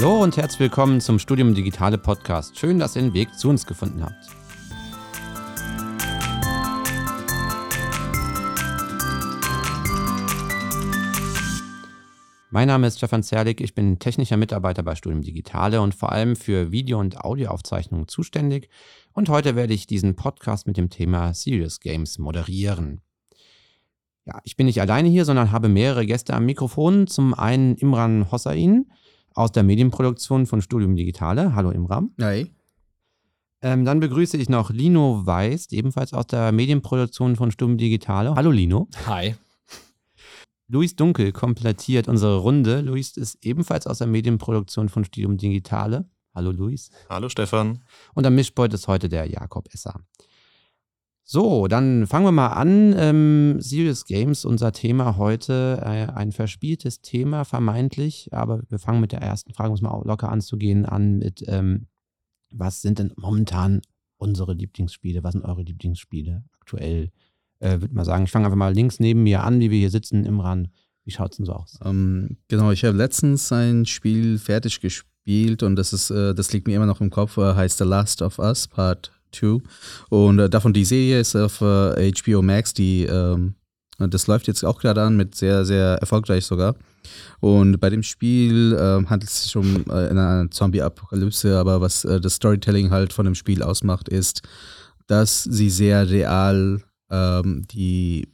Hallo und herzlich willkommen zum Studium Digitale Podcast. Schön, dass ihr den Weg zu uns gefunden habt. Mein Name ist Stefan Zerlik, ich bin technischer Mitarbeiter bei Studium Digitale und vor allem für Video- und Audioaufzeichnungen zuständig. Und heute werde ich diesen Podcast mit dem Thema Serious Games moderieren. Ja, ich bin nicht alleine hier, sondern habe mehrere Gäste am Mikrofon. Zum einen Imran Hossain aus der Medienproduktion von Studium Digitale. Hallo Imran. Hi. Ähm, dann begrüße ich noch Lino Weiß, ebenfalls aus der Medienproduktion von Studium Digitale. Hallo Lino. Hi. Luis Dunkel komplettiert unsere Runde. Luis ist ebenfalls aus der Medienproduktion von Studium Digitale. Hallo Luis. Hallo Stefan. Und am Mischpult ist heute der Jakob Esser. So, dann fangen wir mal an. Ähm, Serious Games, unser Thema heute, äh, ein verspieltes Thema vermeintlich, aber wir fangen mit der ersten Frage, um es mal locker anzugehen, an mit, ähm, was sind denn momentan unsere Lieblingsspiele? Was sind eure Lieblingsspiele aktuell? äh, würde mal sagen, ich fange einfach mal links neben mir an, wie wir hier sitzen, Imran. Wie schaut es denn so aus? Ähm, genau, ich habe letztens ein Spiel fertig gespielt und das ist, äh, das liegt mir immer noch im Kopf, äh, heißt The Last of Us Part 2. Und äh, davon die Serie ist auf HBO äh, Max, die ähm, das läuft jetzt auch gerade an, mit sehr, sehr erfolgreich sogar. Und bei dem Spiel äh, handelt es sich um äh, eine Zombie-Apokalypse, aber was äh, das Storytelling halt von dem Spiel ausmacht, ist, dass sie sehr real ähm, die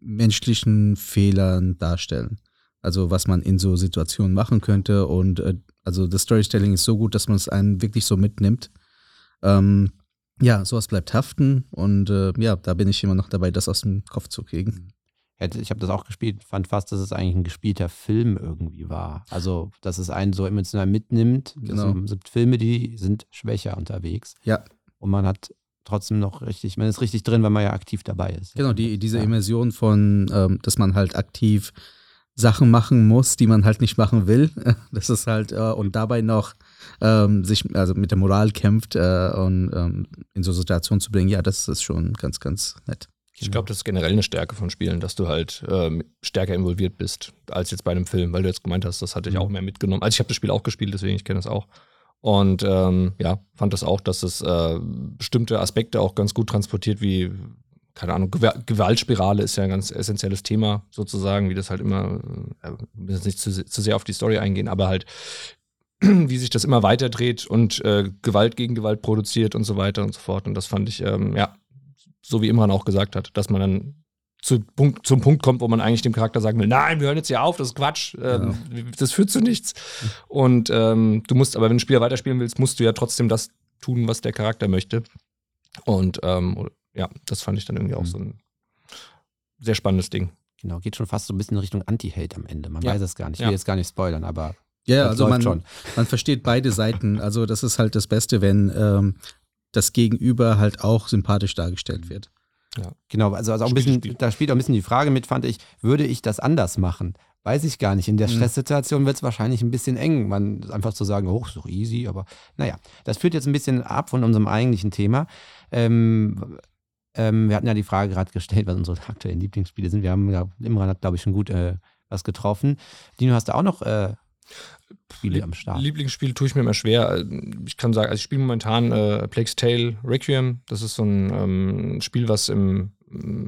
menschlichen Fehlern darstellen. Also was man in so Situationen machen könnte. Und äh, also das Storytelling ist so gut, dass man es einen wirklich so mitnimmt. Ähm, ja, sowas bleibt haften und äh, ja, da bin ich immer noch dabei, das aus dem Kopf zu kriegen. Ich habe das auch gespielt, fand fast, dass es eigentlich ein gespielter Film irgendwie war. Also, dass es einen so emotional mitnimmt. Genau. Es gibt Filme, die sind schwächer unterwegs. Ja. Und man hat trotzdem noch richtig, man ist richtig drin, weil man ja aktiv dabei ist. Genau, die, diese ja. Immersion von, ähm, dass man halt aktiv Sachen machen muss, die man halt nicht machen will. Das ist halt, äh, und dabei noch ähm, sich also mit der Moral kämpft äh, und ähm, in so Situationen zu bringen, ja, das ist schon ganz, ganz nett. Ich glaube, das ist generell eine Stärke von Spielen, dass du halt ähm, stärker involviert bist als jetzt bei einem Film, weil du jetzt gemeint hast, das hatte ich mhm. auch mehr mitgenommen. Also ich habe das Spiel auch gespielt, deswegen ich kenne das auch. Und ähm, ja, fand das auch, dass es äh, bestimmte Aspekte auch ganz gut transportiert, wie, keine Ahnung, Gewaltspirale ist ja ein ganz essentielles Thema, sozusagen, wie das halt immer, äh, will jetzt nicht zu, zu sehr auf die Story eingehen, aber halt, wie sich das immer weiter dreht und äh, Gewalt gegen Gewalt produziert und so weiter und so fort. Und das fand ich, ähm, ja, so wie Imran auch gesagt hat, dass man dann zu Punkt, zum Punkt kommt, wo man eigentlich dem Charakter sagen will, nein, wir hören jetzt hier auf, das ist Quatsch, ähm, ja. das führt zu nichts. Und ähm, du musst, aber wenn du Spieler weiterspielen willst, musst du ja trotzdem das tun, was der Charakter möchte. Und ähm, ja, das fand ich dann irgendwie auch mhm. so ein sehr spannendes Ding. Genau, geht schon fast so ein bisschen in Richtung Anti-Hate am Ende. Man ja. weiß es gar nicht. Ich will ja. jetzt gar nicht spoilern, aber ja, also man, schon. man versteht beide Seiten. Also das ist halt das Beste, wenn ähm, das Gegenüber halt auch sympathisch dargestellt wird. Ja. Genau, also, also auch ein bisschen, da spielt auch ein bisschen die Frage mit, fand ich, würde ich das anders machen? Weiß ich gar nicht. In der mhm. Stresssituation wird es wahrscheinlich ein bisschen eng, man einfach zu sagen, hoch, so easy, aber naja, das führt jetzt ein bisschen ab von unserem eigentlichen Thema. Ähm, ähm, wir hatten ja die Frage gerade gestellt, was unsere aktuellen Lieblingsspiele sind. Wir haben ja, Imran hat, glaube ich, schon gut äh, was getroffen. Dino, hast du auch noch äh, Spiele am Start. Lieblingsspiel tue ich mir immer schwer. Ich kann sagen, also ich spiele momentan äh, Plague's Tale Requiem. Das ist so ein ähm, Spiel, was im,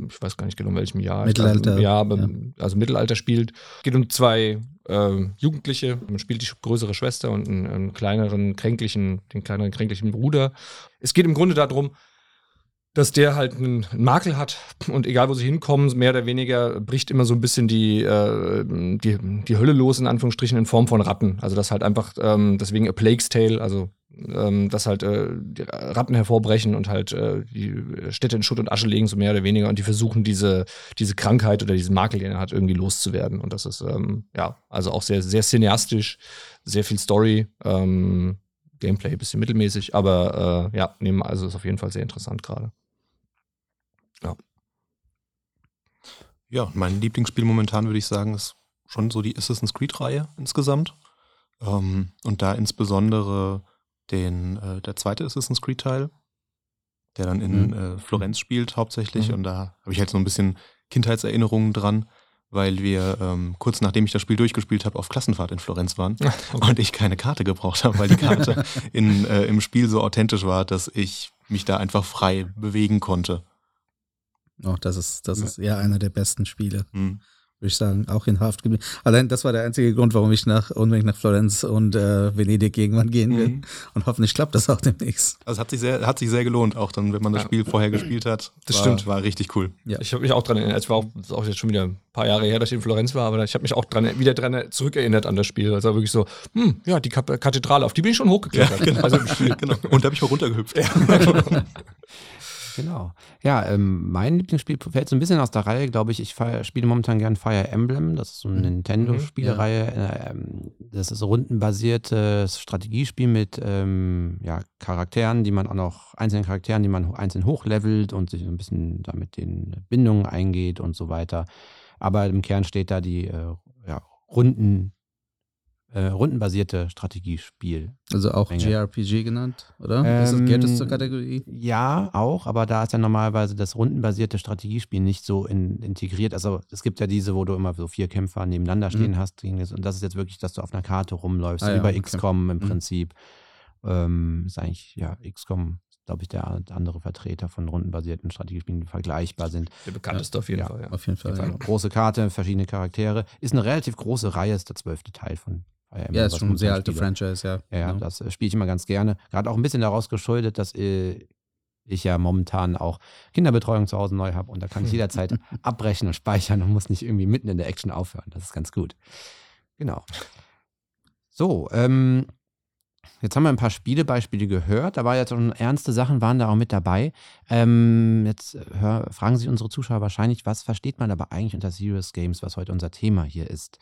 ich weiß gar nicht genau in welchem Jahr. Mittelalter. ja, aber, ja. also Mittelalter spielt. Geht um zwei äh, Jugendliche. Man spielt die größere Schwester und einen, einen, kleineren, kränklichen, den kleineren, kränklichen Bruder. Es geht im Grunde darum, dass der halt einen Makel hat und egal wo sie hinkommen, mehr oder weniger bricht immer so ein bisschen die, äh, die, die Hölle los, in Anführungsstrichen, in Form von Ratten. Also das halt einfach, ähm, deswegen A Plague's Tale, also ähm, dass halt äh, Ratten hervorbrechen und halt äh, die Städte in Schutt und Asche legen, so mehr oder weniger, und die versuchen, diese, diese Krankheit oder diesen Makel, den er hat, irgendwie loszuwerden. Und das ist, ähm, ja, also auch sehr, sehr cineastisch, sehr viel Story. Ähm, Gameplay ein bisschen mittelmäßig, aber äh, ja, nehmen also ist auf jeden Fall sehr interessant gerade. Ja. Ja, mein Lieblingsspiel momentan würde ich sagen, ist schon so die Assassin's Creed-Reihe insgesamt. Ähm, und da insbesondere den, äh, der zweite Assassin's Creed-Teil, der dann in mhm. äh, Florenz spielt hauptsächlich. Mhm. Und da habe ich halt so ein bisschen Kindheitserinnerungen dran, weil wir ähm, kurz nachdem ich das Spiel durchgespielt habe, auf Klassenfahrt in Florenz waren Okay. und ich keine Karte gebraucht habe, weil die Karte in, äh, im Spiel so authentisch war, dass ich mich da einfach frei bewegen konnte. Oh, das ist, das Ja. ist ja einer der besten Spiele, Hm. würde ich sagen. Auch in Haft geblieben. Allein das war der einzige Grund, warum ich nach unbedingt nach Florenz und äh, Venedig irgendwann gehen will. Mhm. Und hoffentlich klappt das auch demnächst. Also es hat sich sehr, hat sich sehr gelohnt, auch dann, wenn man das Ja. Spiel vorher gespielt hat. Das war, stimmt. War richtig cool. Ja. Ich habe mich auch dran erinnert, es war auch, das ist auch jetzt schon wieder ein paar Jahre her, dass ich in Florenz war, aber ich habe mich auch dran, wieder dran zurückerinnert an das Spiel. Also wirklich so, hm, ja, die Kathedrale, auf die bin ich schon hochgeklettert. Also im Spiel. genau. Und da habe ich auch runtergehüpft. Genau. Ja, ähm, mein Lieblingsspiel fällt so ein bisschen aus der Reihe, glaube ich. Ich feier, spiele momentan gern Fire Emblem. Das ist so eine Nintendo-Spielereihe. Äh, ähm, das ist ein rundenbasiertes Strategiespiel mit ähm, ja, Charakteren, die man auch noch, einzelnen Charakteren, die man einzeln hochlevelt und sich so ein bisschen damit den Bindungen eingeht und so weiter. Aber im Kern steht da die äh, ja, Runden, äh, rundenbasierte Strategiespiel. Also auch Menge. JRPG genannt, oder? ist das, Ähm, gehört das zur Kategorie? Ja, auch, aber da ist ja normalerweise das rundenbasierte Strategiespiel nicht so in, integriert. Also es gibt ja diese, wo du immer so vier Kämpfer nebeneinander stehen Mhm. hast. Und das ist jetzt wirklich, dass du auf einer Karte rumläufst, Ah ja, wie bei okay. XCOM im Mhm. Prinzip. Ähm, ist eigentlich, ja, XCOM, glaube ich, der andere Vertreter von rundenbasierten Strategiespielen, die vergleichbar sind. Der bekannteste auf jeden Ja. Fall, ja. Auf jeden Fall. Eine Ja. große Karte, verschiedene Charaktere. Ist eine relativ große Reihe, ist der zwölfte Teil von Fire Emblem. Ja, ist schon ein sehr alte spiele. Franchise, ja. Ja, ja, Genau. das äh, spiele ich immer ganz gerne. Gerade auch ein bisschen daraus geschuldet, dass äh, ich ja momentan auch Kinderbetreuung zu Hause neu habe und da kann ich jederzeit abbrechen und speichern und muss nicht irgendwie mitten in der Action aufhören. Das ist ganz gut. Genau. So, ähm, jetzt haben wir ein paar Spielebeispiele gehört. Da war jetzt schon ernste Sachen, waren da auch mit dabei. Ähm, jetzt äh, hör, fragen sich unsere Zuschauer wahrscheinlich, was versteht man aber eigentlich unter Serious Games, was heute unser Thema hier ist?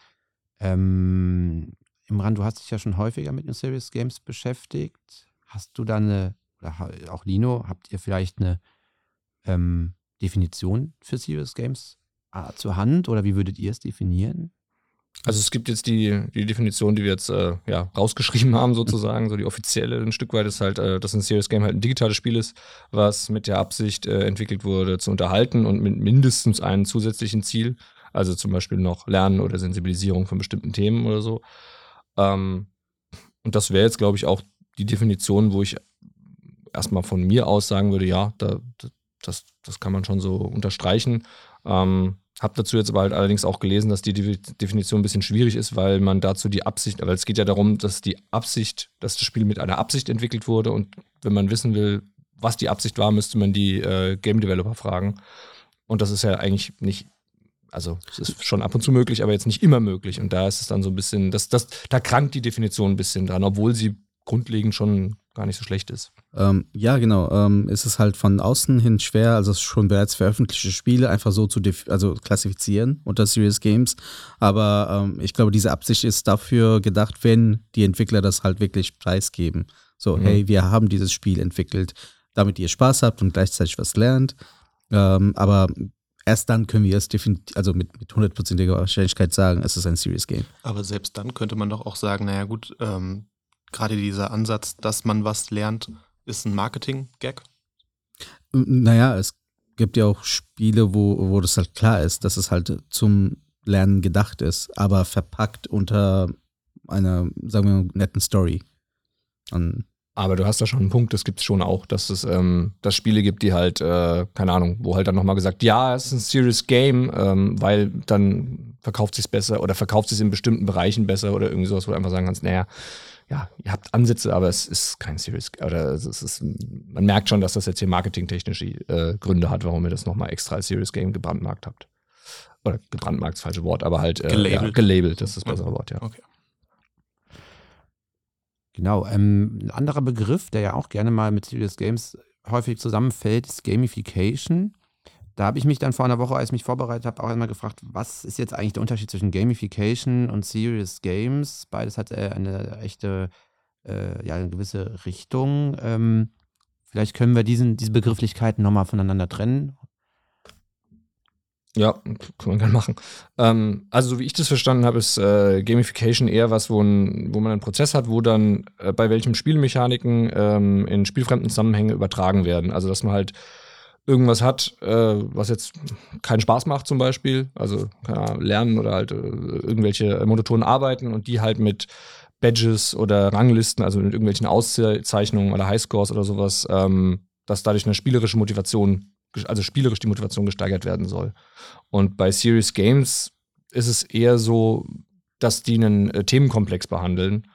Ähm, Imran, du hast dich ja schon häufiger mit den Serious Games beschäftigt. Hast du da eine, oder auch Lino, habt ihr vielleicht eine ähm, Definition für Serious Games zur Hand oder wie würdet ihr es definieren? Also es gibt jetzt die, die Definition, die wir jetzt äh, ja, rausgeschrieben haben, sozusagen, so die offizielle ein Stück weit ist halt, äh, dass ein Serious Game halt ein digitales Spiel ist, was mit der Absicht äh, entwickelt wurde, zu unterhalten und mit mindestens einem zusätzlichen Ziel, also zum Beispiel noch Lernen oder Sensibilisierung von bestimmten Themen oder so. Ähm, und das wäre jetzt, glaube ich, auch die Definition, wo ich erstmal von mir aus sagen würde, ja, da, das, das kann man schon so unterstreichen. Ähm, hab dazu jetzt aber halt allerdings auch gelesen, dass die Defi- Definition ein bisschen schwierig ist, weil man dazu die Absicht, weil es geht ja darum, dass die Absicht, dass das Spiel mit einer Absicht entwickelt wurde und wenn man wissen will, was die Absicht war, müsste man die äh, Game Developer fragen. Und das ist ja eigentlich nicht, also es ist schon ab und zu möglich, aber jetzt nicht immer möglich. Und da ist es dann so ein bisschen, das, das, da krankt die Definition ein bisschen dran, obwohl sie grundlegend schon gar nicht so schlecht ist. Ähm, ja, genau. Ähm, es ist halt von außen hin schwer, also schon bereits veröffentlichte Spiele einfach so zu also klassifizieren unter Serious Games. Aber ähm, ich glaube, diese Absicht ist dafür gedacht, wenn die Entwickler das halt wirklich preisgeben. So, Mhm. hey, wir haben dieses Spiel entwickelt, damit ihr Spaß habt und gleichzeitig was lernt. Ähm, aber erst dann können wir es definitiv, also mit, mit hundertprozentiger Wahrscheinlichkeit sagen, es ist ein Serious Game. Aber selbst dann könnte man doch auch sagen, naja gut, ähm, gerade dieser Ansatz, dass man was lernt, ist ein Marketing-Gag. Naja, es gibt ja auch Spiele, wo, wo das halt klar ist, dass es halt zum Lernen gedacht ist, aber verpackt unter einer, sagen wir mal, netten Story. Und Aber du hast da schon einen Punkt, das gibt es schon auch, dass es ähm, dass Spiele gibt, die halt, äh, keine Ahnung, wo halt dann nochmal gesagt, ja, es ist ein Serious Game, ähm, weil dann verkauft sich besser oder verkauft sich in bestimmten Bereichen besser oder irgendwie sowas, wo du einfach sagen kannst, naja, ja, ihr habt Ansätze, aber es ist kein Serious oder es ist, man merkt schon, dass das jetzt hier marketingtechnische äh, Gründe hat, warum ihr das nochmal extra als Serious Game gebrandmarkt habt. Oder gebrandmarkt, das falsche Wort, aber halt äh, Gelabelt. Ja, gelabelt, das ist das bessere Wort, ja. Okay. Genau. Ähm, ein anderer Begriff, der ja auch gerne mal mit Serious Games häufig zusammenfällt, ist Gamification. Da habe ich mich dann vor einer Woche, als ich mich vorbereitet habe, auch einmal gefragt, was ist jetzt eigentlich der Unterschied zwischen Gamification und Serious Games? Beides hat äh, eine echte, äh, ja, eine gewisse Richtung. Ähm, vielleicht können wir diesen, diese Begrifflichkeiten nochmal voneinander trennen. Ja, kann man gerne machen. Ähm, also, so wie ich das verstanden habe, ist äh, Gamification eher was, wo, ein, wo man einen Prozess hat, wo dann äh, bei welchem Spielmechaniken ähm, in spielfremden Zusammenhänge übertragen werden. Also, dass man halt irgendwas hat, äh, was jetzt keinen Spaß macht zum Beispiel, also Ahnung, lernen oder halt äh, irgendwelche monotonen Arbeiten und die halt mit Badges oder Ranglisten, also mit irgendwelchen Auszeichnungen oder Highscores oder sowas, ähm, dass dadurch eine spielerische Motivation, also spielerisch die Motivation gesteigert werden soll. Und bei Serious Games ist es eher so, dass die einen äh, Themenkomplex behandeln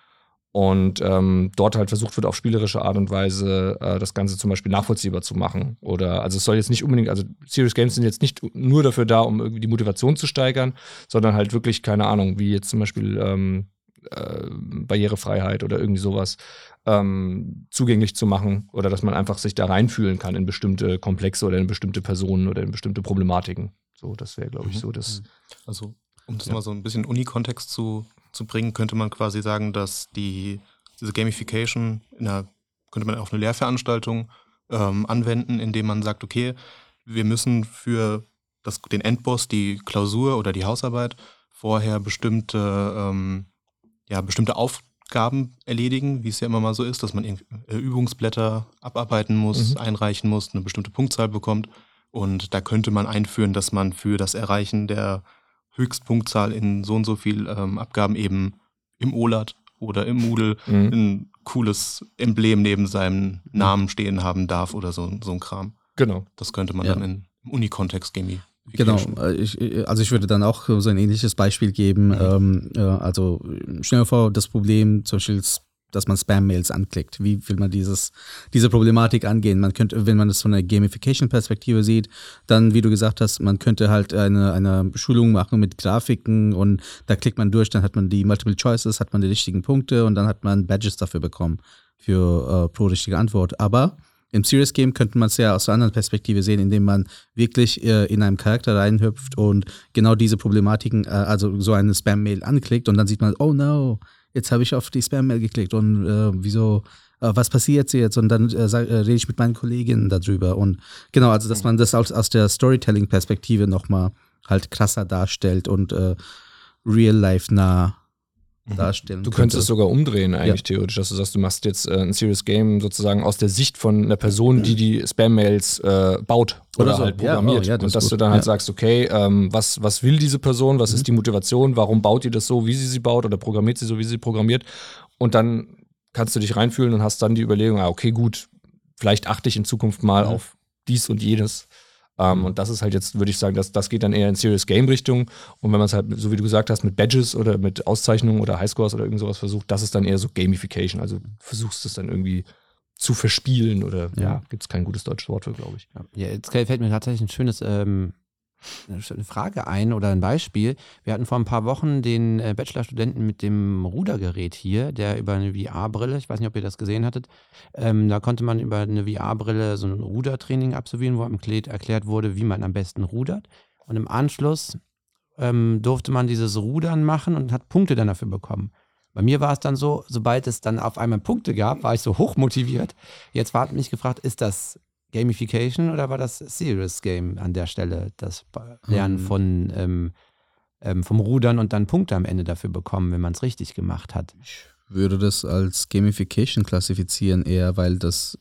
und ähm, dort halt versucht wird, auf spielerische Art und Weise äh, das Ganze zum Beispiel nachvollziehbar zu machen. Oder also es soll jetzt nicht unbedingt, also Serious Games sind jetzt nicht nur dafür da, um irgendwie die Motivation zu steigern, sondern halt wirklich, keine Ahnung, wie jetzt zum Beispiel ähm, äh, Barrierefreiheit oder irgendwie sowas ähm, zugänglich zu machen oder dass man einfach sich da reinfühlen kann in bestimmte Komplexe oder in bestimmte Personen oder in bestimmte Problematiken. So, das wäre, glaube ich, mhm. so das. Also, um das ja. mal so ein bisschen Uni-Kontext zu zu bringen, könnte man quasi sagen, dass die, diese Gamification in einer, könnte man auf eine Lehrveranstaltung ähm, anwenden, indem man sagt, okay, wir müssen für das, den Endboss, die Klausur oder die Hausarbeit vorher bestimmte, ähm, ja, bestimmte Aufgaben erledigen, wie es ja immer mal so ist, dass man äh, Übungsblätter abarbeiten muss, mhm. einreichen muss, eine bestimmte Punktzahl bekommt. Und da könnte man einführen, dass man für das Erreichen der Höchstpunktzahl in so und so viel ähm, Abgaben eben im OLAT oder im Moodle mhm. ein cooles Emblem neben seinem Namen stehen haben darf oder so, so ein Kram. Genau. Das könnte man ja. dann in, im Unikontext gamifizieren. Genau, äh, ich, äh, also ich würde dann auch so ein ähnliches Beispiel geben. Mhm. Ähm, äh, also stell dir vor, das Problem zum Beispiel dass man Spam-Mails anklickt. Wie will man dieses, diese Problematik angehen? Man könnte, wenn man das von einer Gamification-Perspektive sieht, dann, wie du gesagt hast, man könnte halt eine, eine Schulung machen mit Grafiken und da klickt man durch, dann hat man die Multiple Choices, hat man die richtigen Punkte und dann hat man Badges dafür bekommen für äh, pro richtige Antwort. Aber im Serious Game könnte man es ja aus einer anderen Perspektive sehen, indem man wirklich äh, in einem Charakter reinhüpft und genau diese Problematiken, äh, also so eine Spam-Mail anklickt und dann sieht man, oh no, jetzt habe ich auf die Spam-Mail geklickt und äh, wieso, äh, was passiert jetzt? Und dann äh, äh, rede ich mit meinen Kolleginnen darüber. Und genau, also dass man das aus, aus der Storytelling-Perspektive nochmal halt krasser darstellt und real-life nah. Darstellen. Du könntest es sogar umdrehen eigentlich ja. theoretisch, dass du sagst, du machst jetzt äh, ein Serious Game sozusagen aus der Sicht von einer Person, die die Spam-Mails äh, baut oder, oder so. halt programmiert. Ja, oh, ja, und dass gut. du dann halt sagst, okay, ähm, was, was will diese Person, was mhm. ist die Motivation, warum baut die das so, wie sie sie baut oder programmiert sie so, wie sie programmiert und dann kannst du dich reinfühlen und hast dann die Überlegung, ah, okay, gut, vielleicht achte ich in Zukunft mal mhm. auf dies und jenes. Ähm, mhm. und das ist halt jetzt, würde ich sagen, das, das geht dann eher in Serious Game Richtung. Und wenn man es halt, so wie du gesagt hast, mit Badges oder mit Auszeichnungen oder Highscores oder irgend sowas versucht, das ist dann eher so Gamification. Also versuchst es dann irgendwie zu verspielen oder ja, ja gibt es kein gutes deutsches Wort für, glaube ich. Ja, jetzt fällt mir tatsächlich ein schönes ähm, eine Frage ein oder ein Beispiel. Wir hatten vor ein paar Wochen den äh, Bachelorstudenten mit dem Rudergerät hier, der über eine VR-Brille, ich weiß nicht, ob ihr das gesehen hattet, ähm, da konnte man über eine VR-Brille so ein Rudertraining absolvieren, wo am erklärt wurde, wie man am besten rudert. Und im Anschluss ähm, durfte man dieses Rudern machen und hat Punkte dann dafür bekommen. Bei mir war es dann so, sobald es dann auf einmal Punkte gab, war ich so hoch motiviert. Jetzt war mich gefragt, ist das Gamification oder war das Serious Game an der Stelle? Das Lernen hm. von ähm, ähm, vom Rudern und dann Punkte am Ende dafür bekommen, wenn man es richtig gemacht hat. Ich würde das als Gamification klassifizieren, eher, weil das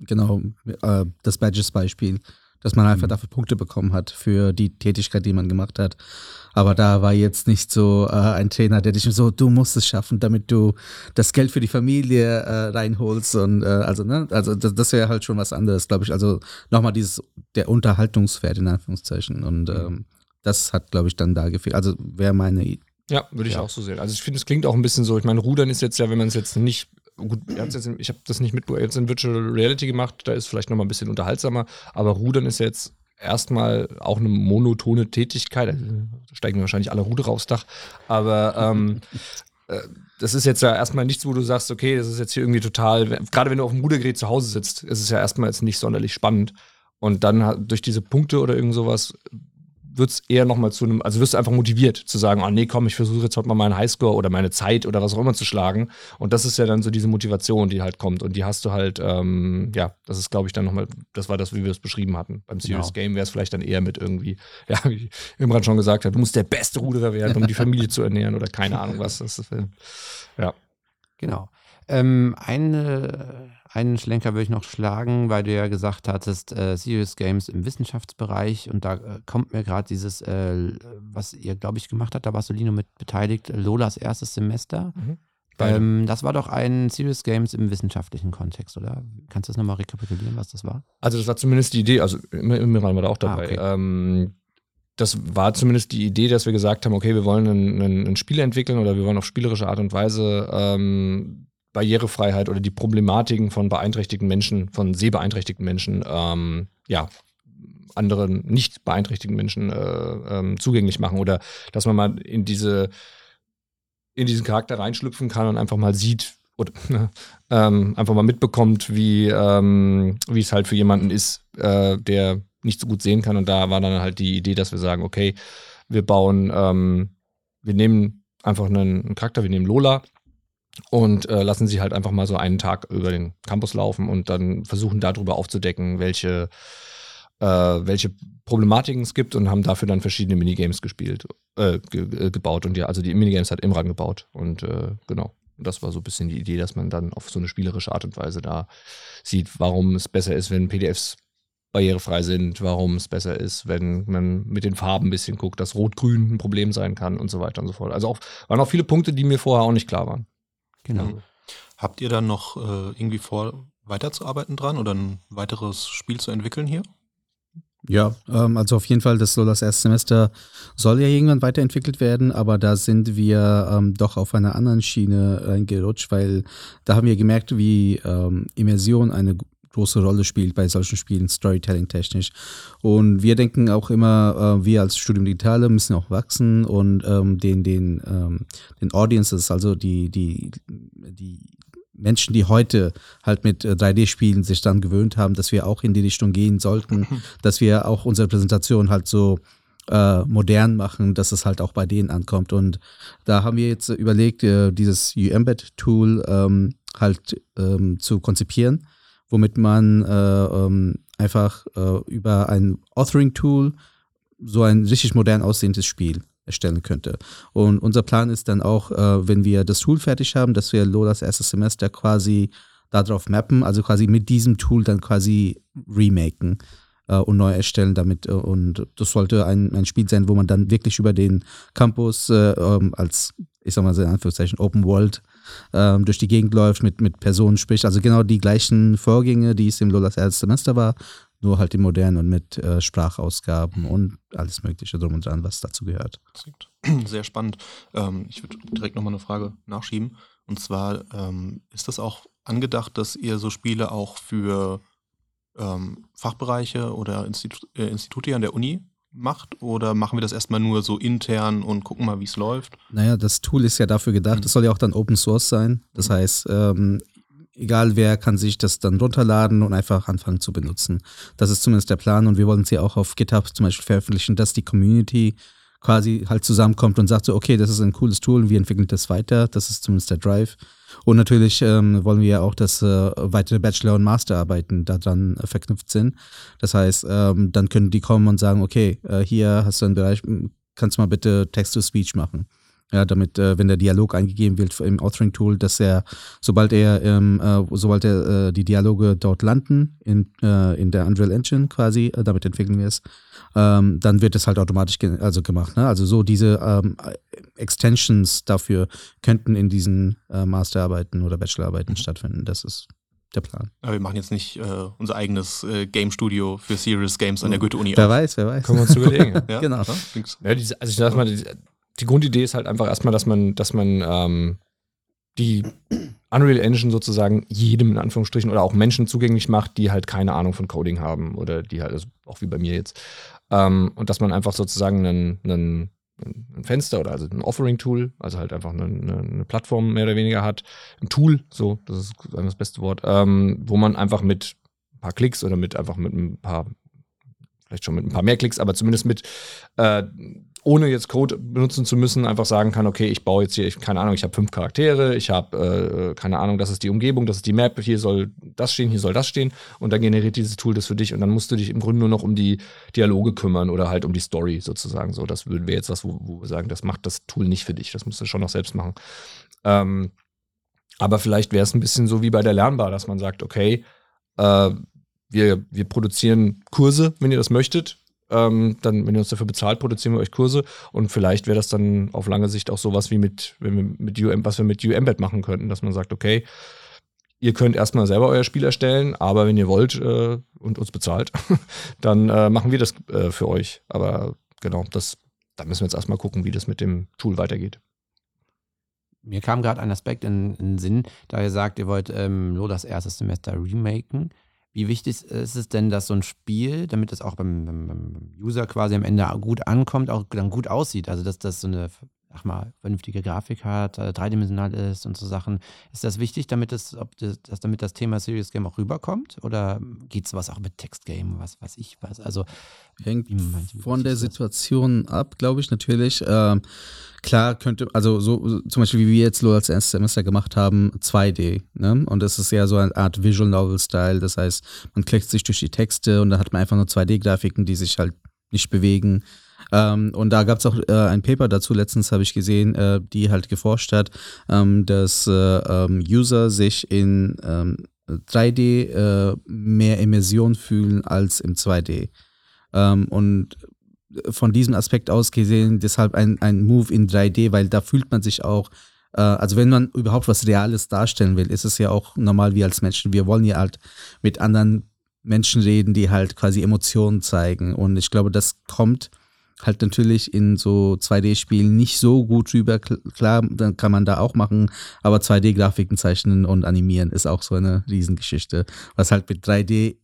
genau äh, das Badges-Beispiel dass man einfach mhm. dafür Punkte bekommen hat für die Tätigkeit, die man gemacht hat. Aber da war jetzt nicht so äh, ein Trainer, der dich so, du musst es schaffen, damit du das Geld für die Familie äh, reinholst. Und äh, also, ne, also das, das wäre halt schon was anderes, glaube ich. Also nochmal dieses, der Unterhaltungswert in Anführungszeichen. Und mhm. ähm, das hat, glaube ich, dann da gefehlt. Also wäre meine ja, würde ich ja. auch so sehen. Also ich finde, es klingt auch ein bisschen so, ich meine, Rudern ist jetzt ja, wenn man es jetzt nicht gut, jetzt, ich habe das nicht mit jetzt in Virtual Reality gemacht, da ist vielleicht noch mal ein bisschen unterhaltsamer, aber Rudern ist jetzt erstmal auch eine monotone Tätigkeit. Da steigen wahrscheinlich alle Ruder aufs Dach, aber ähm, äh, das ist jetzt ja erstmal nichts, wo du sagst, okay, das ist jetzt hier irgendwie total, gerade wenn du auf dem Rudergerät zu Hause sitzt, ist es ja erstmal jetzt nicht sonderlich spannend. Und dann durch diese Punkte oder irgend sowas wird es eher nochmal zu einem, also wirst du einfach motiviert zu sagen, oh nee, komm, ich versuche jetzt heute mal meinen Highscore oder meine Zeit oder was auch immer zu schlagen. Und das ist ja dann so diese Motivation, die halt kommt. Und die hast du halt, ähm, ja, das ist, glaube ich, dann nochmal, das war das, wie wir es beschrieben hatten. Beim Serious genau. Game wäre es vielleicht dann eher mit irgendwie, ja, wie Imran schon gesagt hat, du musst der beste Ruderer werden, um die Familie zu ernähren oder keine Ahnung was. Das ist, ja. Genau. Ähm, eine, einen Schlenker würde ich noch schlagen, weil du ja gesagt hattest, äh, Serious Games im Wissenschaftsbereich und da äh, kommt mir gerade dieses, äh, was ihr, glaube ich, gemacht habt, da war Solino mit beteiligt, Lolas erstes Semester. Mhm. Ähm, das war doch ein Serious Games im wissenschaftlichen Kontext, oder? Kannst du das nochmal rekapitulieren, was das war? Also das war zumindest die Idee, also Miran war da auch dabei. Ah, okay. ähm, das war zumindest die Idee, dass wir gesagt haben, okay, wir wollen ein, ein, ein Spiel entwickeln oder wir wollen auf spielerische Art und Weise ähm, Barrierefreiheit oder die Problematiken von beeinträchtigten Menschen, von sehbeeinträchtigten Menschen, ähm, ja, anderen nicht beeinträchtigten Menschen äh, ähm, zugänglich machen oder dass man mal in diese in diesen Charakter reinschlüpfen kann und einfach mal sieht oder ähm, einfach mal mitbekommt, wie ähm, wie es halt für jemanden ist, äh, der nicht so gut sehen kann. Und da war dann halt die Idee, dass wir sagen, okay, wir bauen, ähm, wir nehmen einfach einen, einen Charakter, wir nehmen Lola und äh, lassen sie halt einfach mal so einen Tag über den Campus laufen und dann versuchen darüber aufzudecken, welche, äh, welche Problematiken es gibt und haben dafür dann verschiedene Minigames gespielt, äh, ge gebaut und ja, also die Minigames hat Imran gebaut und äh, genau. Das war so ein bisschen die Idee, dass man dann auf so eine spielerische Art und Weise da sieht, warum es besser ist, wenn PDFs barrierefrei sind, warum es besser ist, wenn man mit den Farben ein bisschen guckt, dass Rot-Grün ein Problem sein kann und so weiter und so fort. Also auch, waren auch viele Punkte, die mir vorher auch nicht klar waren. Genau. Mhm. Habt ihr dann noch äh, irgendwie vor, weiterzuarbeiten dran oder ein weiteres Spiel zu entwickeln hier? Ja, ähm, also auf jeden Fall, das Lolas erste Semester soll ja irgendwann weiterentwickelt werden, aber da sind wir ähm, doch auf einer anderen Schiene reingerutscht, weil da haben wir gemerkt, wie ähm, Immersion eine große Rolle spielt bei solchen Spielen, Storytelling-technisch. Und wir denken auch immer, äh, wir als Studium Digitale müssen auch wachsen und ähm, den, den, ähm, den Audiences, also die, die, die Menschen, die heute halt mit 3D-Spielen sich dann gewöhnt haben, dass wir auch in die Richtung gehen sollten, dass wir auch unsere Präsentation halt so äh, modern machen, dass es halt auch bei denen ankommt. Und da haben wir jetzt überlegt, äh, dieses U-Embed-Tool ähm, halt ähm, zu konzipieren, womit man äh, ähm, einfach äh, über ein Authoring-Tool so ein richtig modern aussehendes Spiel erstellen könnte. Und unser Plan ist dann auch, äh, wenn wir das Tool fertig haben, dass wir Lolas erstes Semester quasi darauf mappen, also quasi mit diesem Tool dann quasi remaken äh, und neu erstellen damit. Äh, und das sollte ein, ein Spiel sein, wo man dann wirklich über den Campus äh, ähm, als, ich sag mal in Anführungszeichen, Open World ähm, durch die Gegend läuft, mit, mit Personen spricht. Also genau die gleichen Vorgänge, die es im Lolas erstes Semester war, nur halt im modernen und mit äh, Sprachausgaben und alles Mögliche drum und dran, was dazu gehört. Sehr spannend. Ähm, ich würde direkt nochmal eine Frage nachschieben. Und zwar, ähm, ist das auch angedacht, dass ihr so Spiele auch für ähm, Fachbereiche oder Institu äh, Institute an der Uni macht? Oder machen wir das erstmal nur so intern und gucken mal, wie es läuft? Naja, das Tool ist ja dafür gedacht, es soll ja auch dann Open Source sein. Das heißt, ähm, egal wer kann sich das dann runterladen und einfach anfangen zu benutzen. Das ist zumindest der Plan und wir wollen es ja auch auf GitHub zum Beispiel veröffentlichen, dass die Community quasi halt zusammenkommt und sagt so, okay, das ist ein cooles Tool, wir entwickeln das weiter, das ist zumindest der Drive. Und natürlich ähm, wollen wir ja auch, dass äh, weitere Bachelor- und Masterarbeiten daran äh, verknüpft sind. Das heißt, ähm, dann können die kommen und sagen, okay, äh, hier hast du einen Bereich, kannst du mal bitte Text-to-Speech machen. Ja, damit, äh, wenn der Dialog eingegeben wird im Authoring-Tool, dass er, sobald er, ähm, äh, sobald er äh, die Dialoge dort landen, in, äh, in der Unreal Engine quasi, äh, damit entwickeln wir es, ähm, dann wird es halt automatisch ge also gemacht. Ne? Also so diese ähm, Extensions dafür könnten in diesen äh, Masterarbeiten oder Bachelorarbeiten Mhm. stattfinden. Das ist der Plan. Aber wir machen jetzt nicht äh, unser eigenes äh, Game Studio für Serious Games an der Goethe-Uni Wer weiß, wer weiß. Können wir uns überlegen. ja. Genau. Ja, klingt- Ja, diese, also ich sag mal, die, die Grundidee ist halt einfach erstmal, dass man, dass man ähm, die Unreal Engine sozusagen jedem in Anführungsstrichen oder auch Menschen zugänglich macht, die halt keine Ahnung von Coding haben oder die halt, also auch wie bei mir jetzt. Ähm, und dass man einfach sozusagen einen, einen, ein Fenster oder also ein Offering-Tool, also halt einfach eine, eine, eine Plattform mehr oder weniger hat, ein Tool, so, das ist das beste Wort, ähm, wo man einfach mit ein paar Klicks oder mit einfach mit ein paar vielleicht schon mit ein paar mehr Klicks, aber zumindest mit, äh, ohne jetzt Code benutzen zu müssen, einfach sagen kann, okay, ich baue jetzt hier, ich, keine Ahnung, ich habe fünf Charaktere, ich habe, äh, keine Ahnung, das ist die Umgebung, das ist die Map, hier soll das stehen, hier soll das stehen und dann generiert dieses Tool das für dich und dann musst du dich im Grunde nur noch um die Dialoge kümmern oder halt um die Story sozusagen. So, das wäre jetzt was, wo, wo wir sagen, das macht das Tool nicht für dich, das musst du schon noch selbst machen. Ähm, Aber vielleicht wäre es ein bisschen so wie bei der Lernbar, dass man sagt, okay, äh, wir, wir produzieren Kurse, wenn ihr das möchtet. Ähm, dann, wenn ihr uns dafür bezahlt, produzieren wir euch Kurse. Und vielleicht wäre das dann auf lange Sicht auch sowas wie mit, wenn wir mit UM, was wir mit UMBet machen könnten, dass man sagt, okay, ihr könnt erstmal selber euer Spiel erstellen, aber wenn ihr wollt äh, und uns bezahlt, dann äh, machen wir das äh, für euch. Aber genau, das, da müssen wir jetzt erstmal gucken, wie das mit dem Tool weitergeht. Mir kam gerade ein Aspekt in, den Sinn, da ihr sagt, ihr wollt ähm, Lodas erstes Semester remaken. Wie wichtig ist es denn, dass so ein Spiel, damit es auch beim, beim, User quasi am Ende gut ankommt, auch dann gut aussieht? Also, dass das so eine, sag mal, vernünftige Grafik hat, äh, dreidimensional ist und so Sachen. Ist das wichtig, damit das, ob das, damit das Thema Serious Game auch rüberkommt? Oder geht es was auch mit Textgame, was weiß ich was? Also, hängt von der Situation ab, glaube ich, natürlich. Ähm, klar könnte, also so zum Beispiel wie wir jetzt so als erstes Semester gemacht haben, 2D. Ne? Und das ist ja so eine Art Visual Novel-Style. Das heißt, man klickt sich durch die Texte und da hat man einfach nur 2D-Grafiken, die sich halt nicht bewegen. Ähm, und da gab es auch äh, ein Paper dazu, letztens habe ich gesehen, äh, die halt geforscht hat, ähm, dass äh, ähm, User sich in 3D ähm, äh, mehr Immersion fühlen als im 2D. Ähm, und von diesem Aspekt aus gesehen deshalb ein, ein Move in 3D, weil da fühlt man sich auch, äh, also wenn man überhaupt was Reales darstellen will, ist es ja auch normal wie als Menschen. Wir wollen ja halt mit anderen Menschen reden, die halt quasi Emotionen zeigen. Und ich glaube, das kommt halt natürlich in so 2D-Spielen nicht so gut rüber. Klar, dann kann man da auch machen, aber 2D-Grafiken zeichnen und animieren ist auch so eine Riesengeschichte. Was halt mit 3D,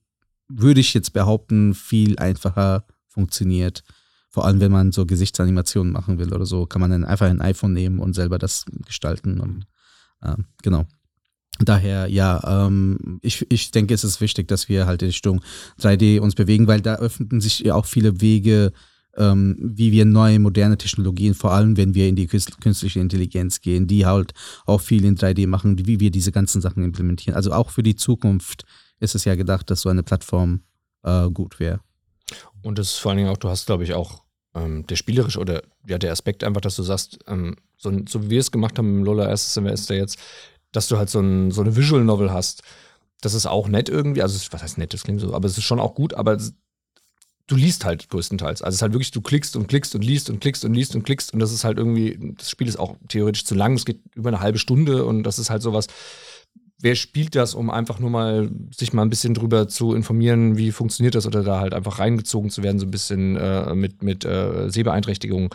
würde ich jetzt behaupten, viel einfacher funktioniert. Vor allem, wenn man so Gesichtsanimationen machen will oder so, kann man dann einfach ein iPhone nehmen und selber das gestalten. Und äh, genau. Daher, ja, ähm, ich, ich denke, es ist wichtig, dass wir halt in Richtung 3D uns bewegen, weil da öffnen sich ja auch viele Wege, ähm, wie wir neue, moderne Technologien, vor allem wenn wir in die künstliche Intelligenz gehen, die halt auch viel in 3D machen, wie wir diese ganzen Sachen implementieren. Also auch für die Zukunft ist es ja gedacht, dass so eine Plattform äh, gut wäre. Und das ist vor allen Dingen auch, du hast, glaube ich, auch ähm, der spielerische oder ja, der Aspekt einfach, dass du sagst, ähm, so, so, wie wir es gemacht haben im Lola erstes Semester jetzt, dass du halt so, ein, so eine Visual Novel hast. Das ist auch nett irgendwie, also was heißt nett, das klingt so, aber es ist schon auch gut, aber du liest halt größtenteils. Also es ist halt wirklich, du klickst und klickst und liest und klickst und liest und klickst und das ist halt irgendwie, das Spiel ist auch theoretisch zu lang, es geht über eine halbe Stunde und das ist halt sowas, wer spielt das, um einfach nur mal sich mal ein bisschen drüber zu informieren, wie funktioniert das oder da halt einfach reingezogen zu werden, so ein bisschen äh, mit, mit äh, Sehbeeinträchtigungen.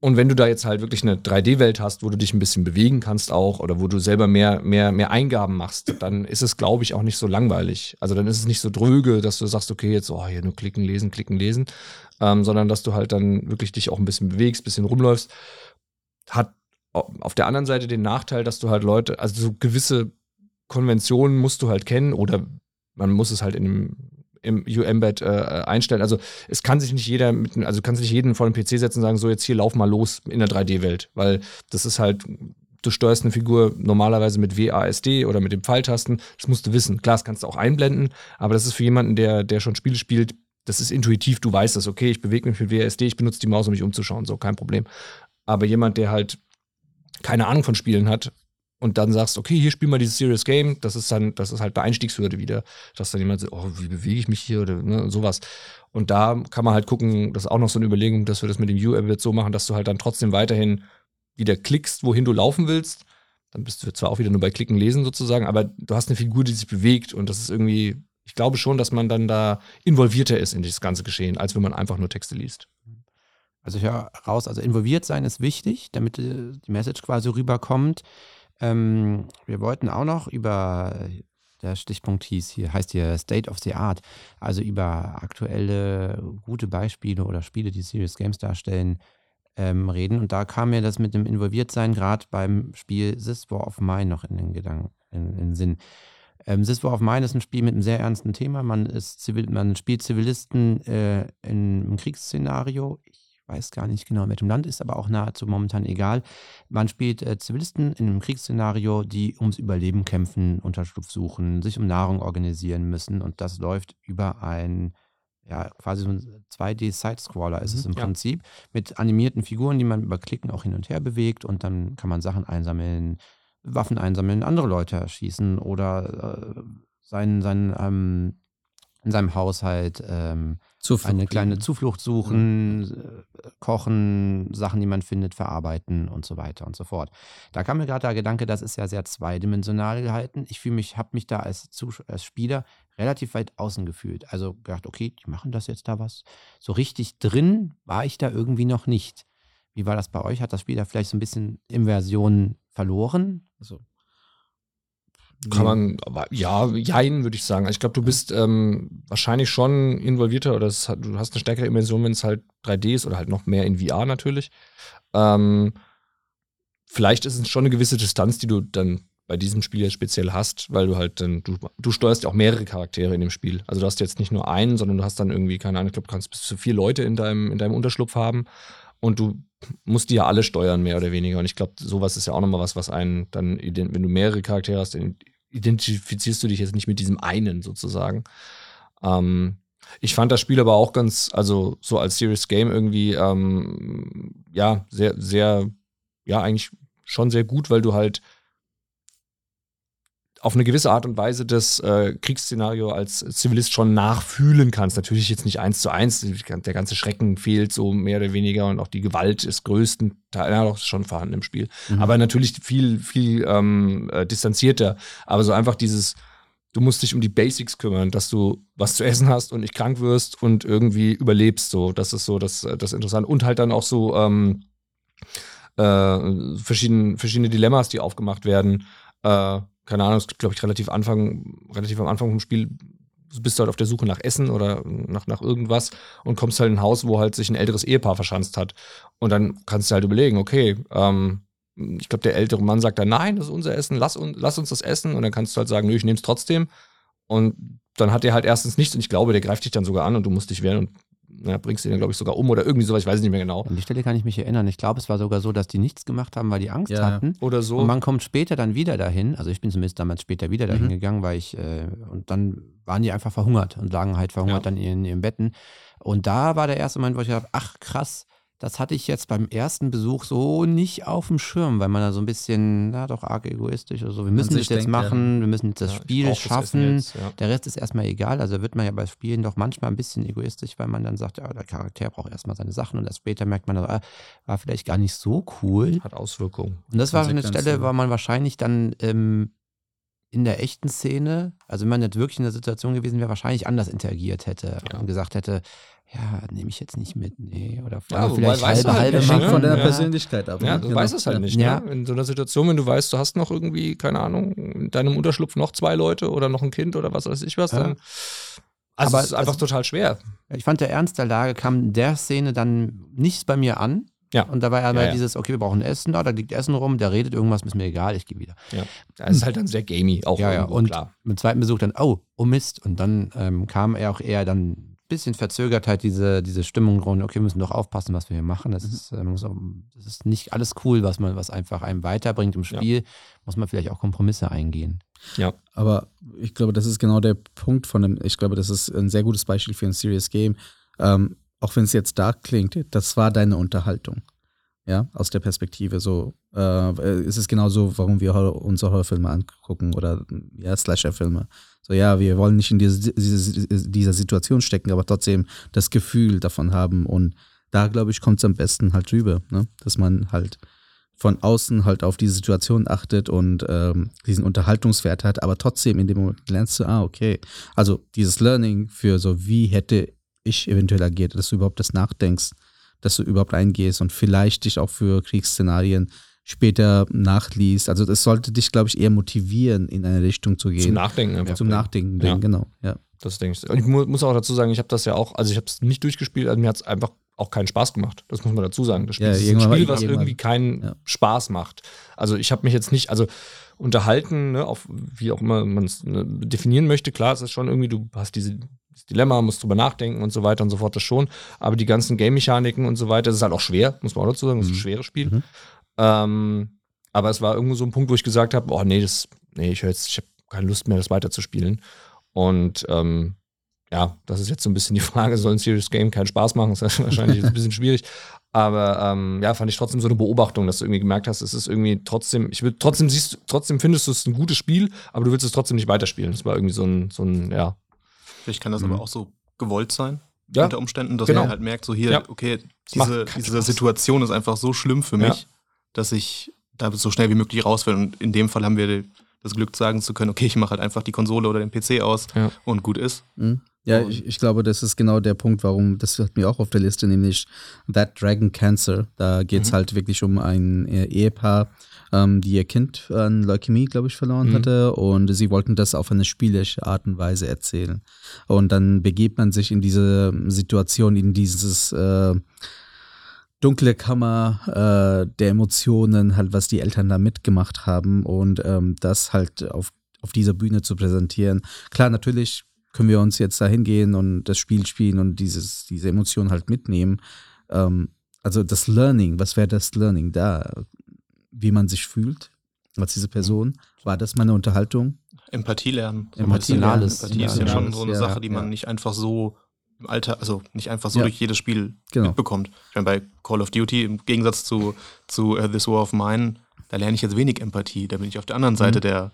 Und wenn du da jetzt halt wirklich eine 3D-Welt hast, wo du dich ein bisschen bewegen kannst auch oder wo du selber mehr, mehr, mehr Eingaben machst, dann ist es, glaube ich, auch nicht so langweilig. Also dann ist es nicht so dröge, dass du sagst, okay, jetzt, oh, hier nur klicken, lesen, klicken, lesen, ähm, sondern dass du halt dann wirklich dich auch ein bisschen bewegst, ein bisschen rumläufst. Hat auf der anderen Seite den Nachteil, dass du halt Leute, also so gewisse Konventionen musst du halt kennen oder man muss es halt in einem im UM-Bed äh, einstellen. Also es kann sich nicht jeder mit, also kann sich nicht jeden vor den PC setzen und sagen, so jetzt hier lauf mal los in der 3D-Welt, weil das ist halt, du steuerst eine Figur normalerweise mit WASD oder mit den Pfeiltasten. Das musst du wissen. Klar, das kannst du auch einblenden, aber das ist für jemanden, der, der schon Spiele spielt, das ist intuitiv, du weißt das, okay, ich bewege mich mit WASD, ich benutze die Maus, um mich umzuschauen, so kein Problem. Aber jemand, der halt keine Ahnung von Spielen hat und dann sagst, okay, hier spiel mal dieses Serious Game, das ist dann, das ist halt bei Einstiegshürde wieder, dass dann jemand sagt, oh, wie bewege ich mich hier oder ne, sowas. Und da kann man halt gucken, das ist auch noch so eine Überlegung, dass wir das mit dem U-App so machen, dass du halt dann trotzdem weiterhin wieder klickst, wohin du laufen willst. Dann bist du zwar auch wieder nur bei Klicken lesen sozusagen, aber du hast eine Figur, die sich bewegt und das ist irgendwie, ich glaube schon, dass man dann da involvierter ist in dieses ganze Geschehen, als wenn man einfach nur Texte liest. Also ich höre raus, also involviert sein ist wichtig, damit äh, die Message quasi rüberkommt. Ähm, wir wollten auch noch über, der Stichpunkt hieß hier, heißt hier State of the Art, also über aktuelle gute Beispiele oder Spiele, die Serious Games darstellen, ähm, reden. Und da kam mir das mit dem Involviertsein gerade beim Spiel This War of Mine noch in den Gedanken, in, in den Sinn. Ähm, This War of Mine ist ein Spiel mit einem sehr ernsten Thema. Man, ist Zivil, man spielt Zivilisten äh, in einem Kriegsszenario. Ich weiß gar nicht genau, in welchem Land, ist aber auch nahezu momentan egal. Man spielt äh, Zivilisten in einem Kriegsszenario, die ums Überleben kämpfen, Unterschlupf suchen, sich um Nahrung organisieren müssen und das läuft über ein ja, quasi so ein 2D-Side-Scroller ist mhm, es im ja. Prinzip, mit animierten Figuren, die man über Klicken auch hin und her bewegt und dann kann man Sachen einsammeln, Waffen einsammeln, andere Leute erschießen oder äh, sein, sein, ähm, in seinem Haushalt ähm, eine kleine. Zuflucht suchen, äh, kochen, Sachen, die man findet, verarbeiten und so weiter und so fort. Da kam mir gerade der Gedanke, das ist ja sehr zweidimensional gehalten. Ich fühle mich, habe mich da als, als Spieler relativ weit außen gefühlt. Also gedacht, okay, die machen das jetzt da was. So richtig drin war ich da irgendwie noch nicht. Wie war das bei euch? Hat das Spiel da vielleicht so ein bisschen Immersion verloren? Also, Kann man, aber ja, jein, würde ich sagen. Also ich glaube, du bist ähm, wahrscheinlich schon involvierter oder es du hast eine stärkere Immersion, wenn es halt 3D ist oder halt noch mehr in VR natürlich. Ähm, vielleicht ist es schon eine gewisse Distanz, die du dann bei diesem Spiel jetzt speziell hast, weil du halt dann, du, du steuerst ja auch mehrere Charaktere in dem Spiel. Also du hast jetzt nicht nur einen, sondern du hast dann irgendwie, keine Ahnung, ich glaube, du kannst bis zu vier Leute in deinem, in deinem Unterschlupf haben und du musst die ja alle steuern, mehr oder weniger. Und ich glaube, sowas ist ja auch nochmal was, was einen dann, wenn du mehrere Charaktere hast, identifizierst du dich jetzt nicht mit diesem einen sozusagen. Ähm, ich fand das Spiel aber auch ganz, also so als Serious Game irgendwie, ähm, ja, sehr, sehr, ja, eigentlich schon sehr gut, weil du halt auf eine gewisse Art und Weise das äh, Kriegsszenario als Zivilist schon nachfühlen kannst. Natürlich jetzt nicht eins zu eins, der ganze Schrecken fehlt so mehr oder weniger und auch die Gewalt ist größtenteils ja, doch schon vorhanden im Spiel. Mhm. Aber natürlich viel, viel ähm, äh, distanzierter. Aber so einfach dieses, du musst dich um die Basics kümmern, dass du was zu essen hast und nicht krank wirst und irgendwie überlebst. So, das ist so das, das Interessante. Und halt dann auch so ähm, äh, verschiedene, verschiedene Dilemmas, die aufgemacht werden. Äh, keine Ahnung, es gibt, glaube ich, relativ Anfang, relativ am Anfang vom Spiel bist du halt auf der Suche nach Essen oder nach, nach irgendwas und kommst halt in ein Haus, wo halt sich ein älteres Ehepaar verschanzt hat. Und dann kannst du halt überlegen, okay, ähm, ich glaube, der ältere Mann sagt dann, nein, das ist unser Essen, lass, un lass uns das essen. Und dann kannst du halt sagen, nö, ich nehme es trotzdem. Und dann hat er halt erstens nichts und ich glaube, der greift dich dann sogar an und du musst dich wehren und ja, bringst ihn dann, glaube ich, sogar um oder irgendwie sowas, ich weiß es nicht mehr genau. An die Stelle kann ich mich erinnern. Ich glaube, es war sogar so, dass die nichts gemacht haben, weil die Angst Ja, ja. hatten. Oder so. Und man kommt später dann wieder dahin. Also ich bin zumindest damals später wieder dahin Mhm. gegangen, weil ich, äh, und dann waren die einfach verhungert und lagen halt verhungert Ja. dann in ihren Betten. Und da war der erste Moment, wo ich dachte, ach krass, das hatte ich jetzt beim ersten Besuch so nicht auf dem Schirm, weil man da so ein bisschen, na doch arg egoistisch oder so. Wir müssen das jetzt denkt, ja. machen, wir müssen jetzt das Ja, Spiel schaffen. jetzt, ja. Der Rest ist erstmal egal. Also wird man ja bei Spielen doch manchmal ein bisschen egoistisch, weil man dann sagt, ja, der Charakter braucht erstmal seine Sachen und erst später merkt man, ah, war vielleicht gar nicht so cool. Hat Auswirkungen. Und das war eine. Stelle, wo man wahrscheinlich dann ähm, in der echten Szene, also wenn man jetzt wirklich in der Situation gewesen wäre, wahrscheinlich anders interagiert hätte Ja. und gesagt hätte, ja, nehme ich jetzt nicht mit, nee, oder Ja, vielleicht weißt du halbe, halt halbe Hängt ne? machen. von deiner Ja. Persönlichkeit ab. Ja, ne? du Genau. weißt es halt nicht. Ja. Ne? In so einer Situation, wenn du weißt, du hast noch irgendwie, keine Ahnung, in deinem Unterschlupf noch zwei Leute oder noch ein Kind oder was weiß ich was, Ja. dann. Also Aber es ist einfach es- total schwer. Ich fand, der Ernst der Lage kam in der Szene dann nichts bei mir an. Ja. Und da war ja, Ja, ja. dieses, okay, wir brauchen Essen da, da liegt Essen rum, der redet irgendwas, ist mir egal, ich gehe wieder. Das ist halt dann sehr gamey, auch Ja, ja, irgendwo, und klar. Im zweiten Besuch dann, oh, oh Mist. Und dann ähm, kam er auch eher dann ein bisschen verzögert halt diese, diese Stimmung drin, okay, wir müssen doch aufpassen, was wir hier machen. Das, ist, äh, man muss auch, das ist nicht alles cool, was man, was einfach einem weiterbringt im Ja. Spiel. Muss man vielleicht auch Kompromisse eingehen. Aber ich glaube, das ist genau der Punkt von dem, ich glaube, das ist ein sehr gutes Beispiel für ein Serious Game. Ähm, auch wenn es jetzt dark klingt, das war deine Unterhaltung. Ja, aus der Perspektive so. Äh, ist es genau so, warum wir unsere Horrorfilme angucken oder ja, Slasher-Filme. So, ja, wir wollen nicht in diese, diese, dieser Situation stecken, aber trotzdem das Gefühl davon haben. Und da, glaube ich, kommt es am besten halt rüber, ne? dass man halt von außen halt auf die Situation achtet und ähm, diesen Unterhaltungswert hat, aber trotzdem in dem Moment lernst du, ah, okay. Also dieses Learning für so, wie hätte ich eventuell agiert, dass du überhaupt das nachdenkst, dass du überhaupt eingehst und vielleicht dich auch für Kriegsszenarien später nachliest. Also das sollte dich, glaube ich, eher motivieren, in eine Richtung zu gehen. Zum Nachdenken einfach. Zum Nachdenken, Ja. genau, ja. Das denke ich. Und ich mu muss auch dazu sagen, ich habe das ja auch, also ich habe es nicht durchgespielt, also mir hat es einfach auch keinen Spaß gemacht. Das muss man dazu sagen. Das Spiel Ja, ist ein Spiel, was irgendwie keinen ja. Spaß macht. Also ich habe mich jetzt nicht, also unterhalten, ne, auf wie auch immer man es ne, definieren möchte. Klar, es ist schon irgendwie, du hast diese das Dilemma, musst drüber nachdenken und so weiter und so fort, das schon. Aber die ganzen Game-Mechaniken und so weiter, das ist halt auch schwer, muss man auch dazu sagen, das ist ein Mhm. schweres Spiel. Mhm. Ähm, aber es war irgendwo so ein Punkt, wo ich gesagt habe, oh nee, das, nee, ich höre jetzt, ich habe keine Lust mehr, das weiterzuspielen. Und ähm, ja, das ist jetzt so ein bisschen die Frage, soll ein Serious Game keinen Spaß machen? Das ist wahrscheinlich ein bisschen schwierig. Aber ähm, ja, fand ich trotzdem so eine Beobachtung, dass du irgendwie gemerkt hast, es ist irgendwie trotzdem, ich will trotzdem siehst, trotzdem findest du es ein gutes Spiel, aber du willst es trotzdem nicht weiterspielen. Das war irgendwie so ein, so ein, ja. Vielleicht kann das Mhm. aber auch so gewollt sein, Ja, unter Umständen, dass genau. man halt merkt, so hier, Ja. okay, diese, diese. Situation ist einfach so schlimm für Ja. mich, dass ich da so schnell wie möglich raus will. Und in dem Fall haben wir das Glück sagen zu können, okay, ich mache halt einfach die Konsole oder den PC aus Ja. und gut ist. Mhm. Ja, ich, ich glaube, das ist genau der Punkt, warum, das hat mir auch auf der Liste, nämlich That Dragon Cancer. Da geht es Mhm. halt wirklich um ein äh, Ehepaar, ähm, die ihr Kind an Leukämie, glaube ich, verloren Mhm. hatte. Und sie wollten das auf eine spielerische Art und Weise erzählen. Und dann begebt man sich in diese Situation, in dieses äh, dunkle Kammer äh, der Emotionen, halt, was die Eltern da mitgemacht haben und ähm, das halt auf, auf dieser Bühne zu präsentieren. Klar, natürlich können wir uns jetzt da hingehen und das Spiel spielen und dieses, diese Emotionen halt mitnehmen. Ähm, also das Learning, was wäre das Learning da? Wie man sich fühlt als diese Person? War das mal eine Unterhaltung? Empathie lernen. Empathie lernen. Empathie ist ja schon so eine ja, Sache, die man ja. nicht einfach so im Alter, also nicht einfach so Ja. durch jedes Spiel Genau. mitbekommt. Ich meine, bei Call of Duty, im Gegensatz zu, zu uh, This War of Mine, da lerne ich jetzt wenig Empathie. Da bin ich auf der anderen Seite Mhm. der,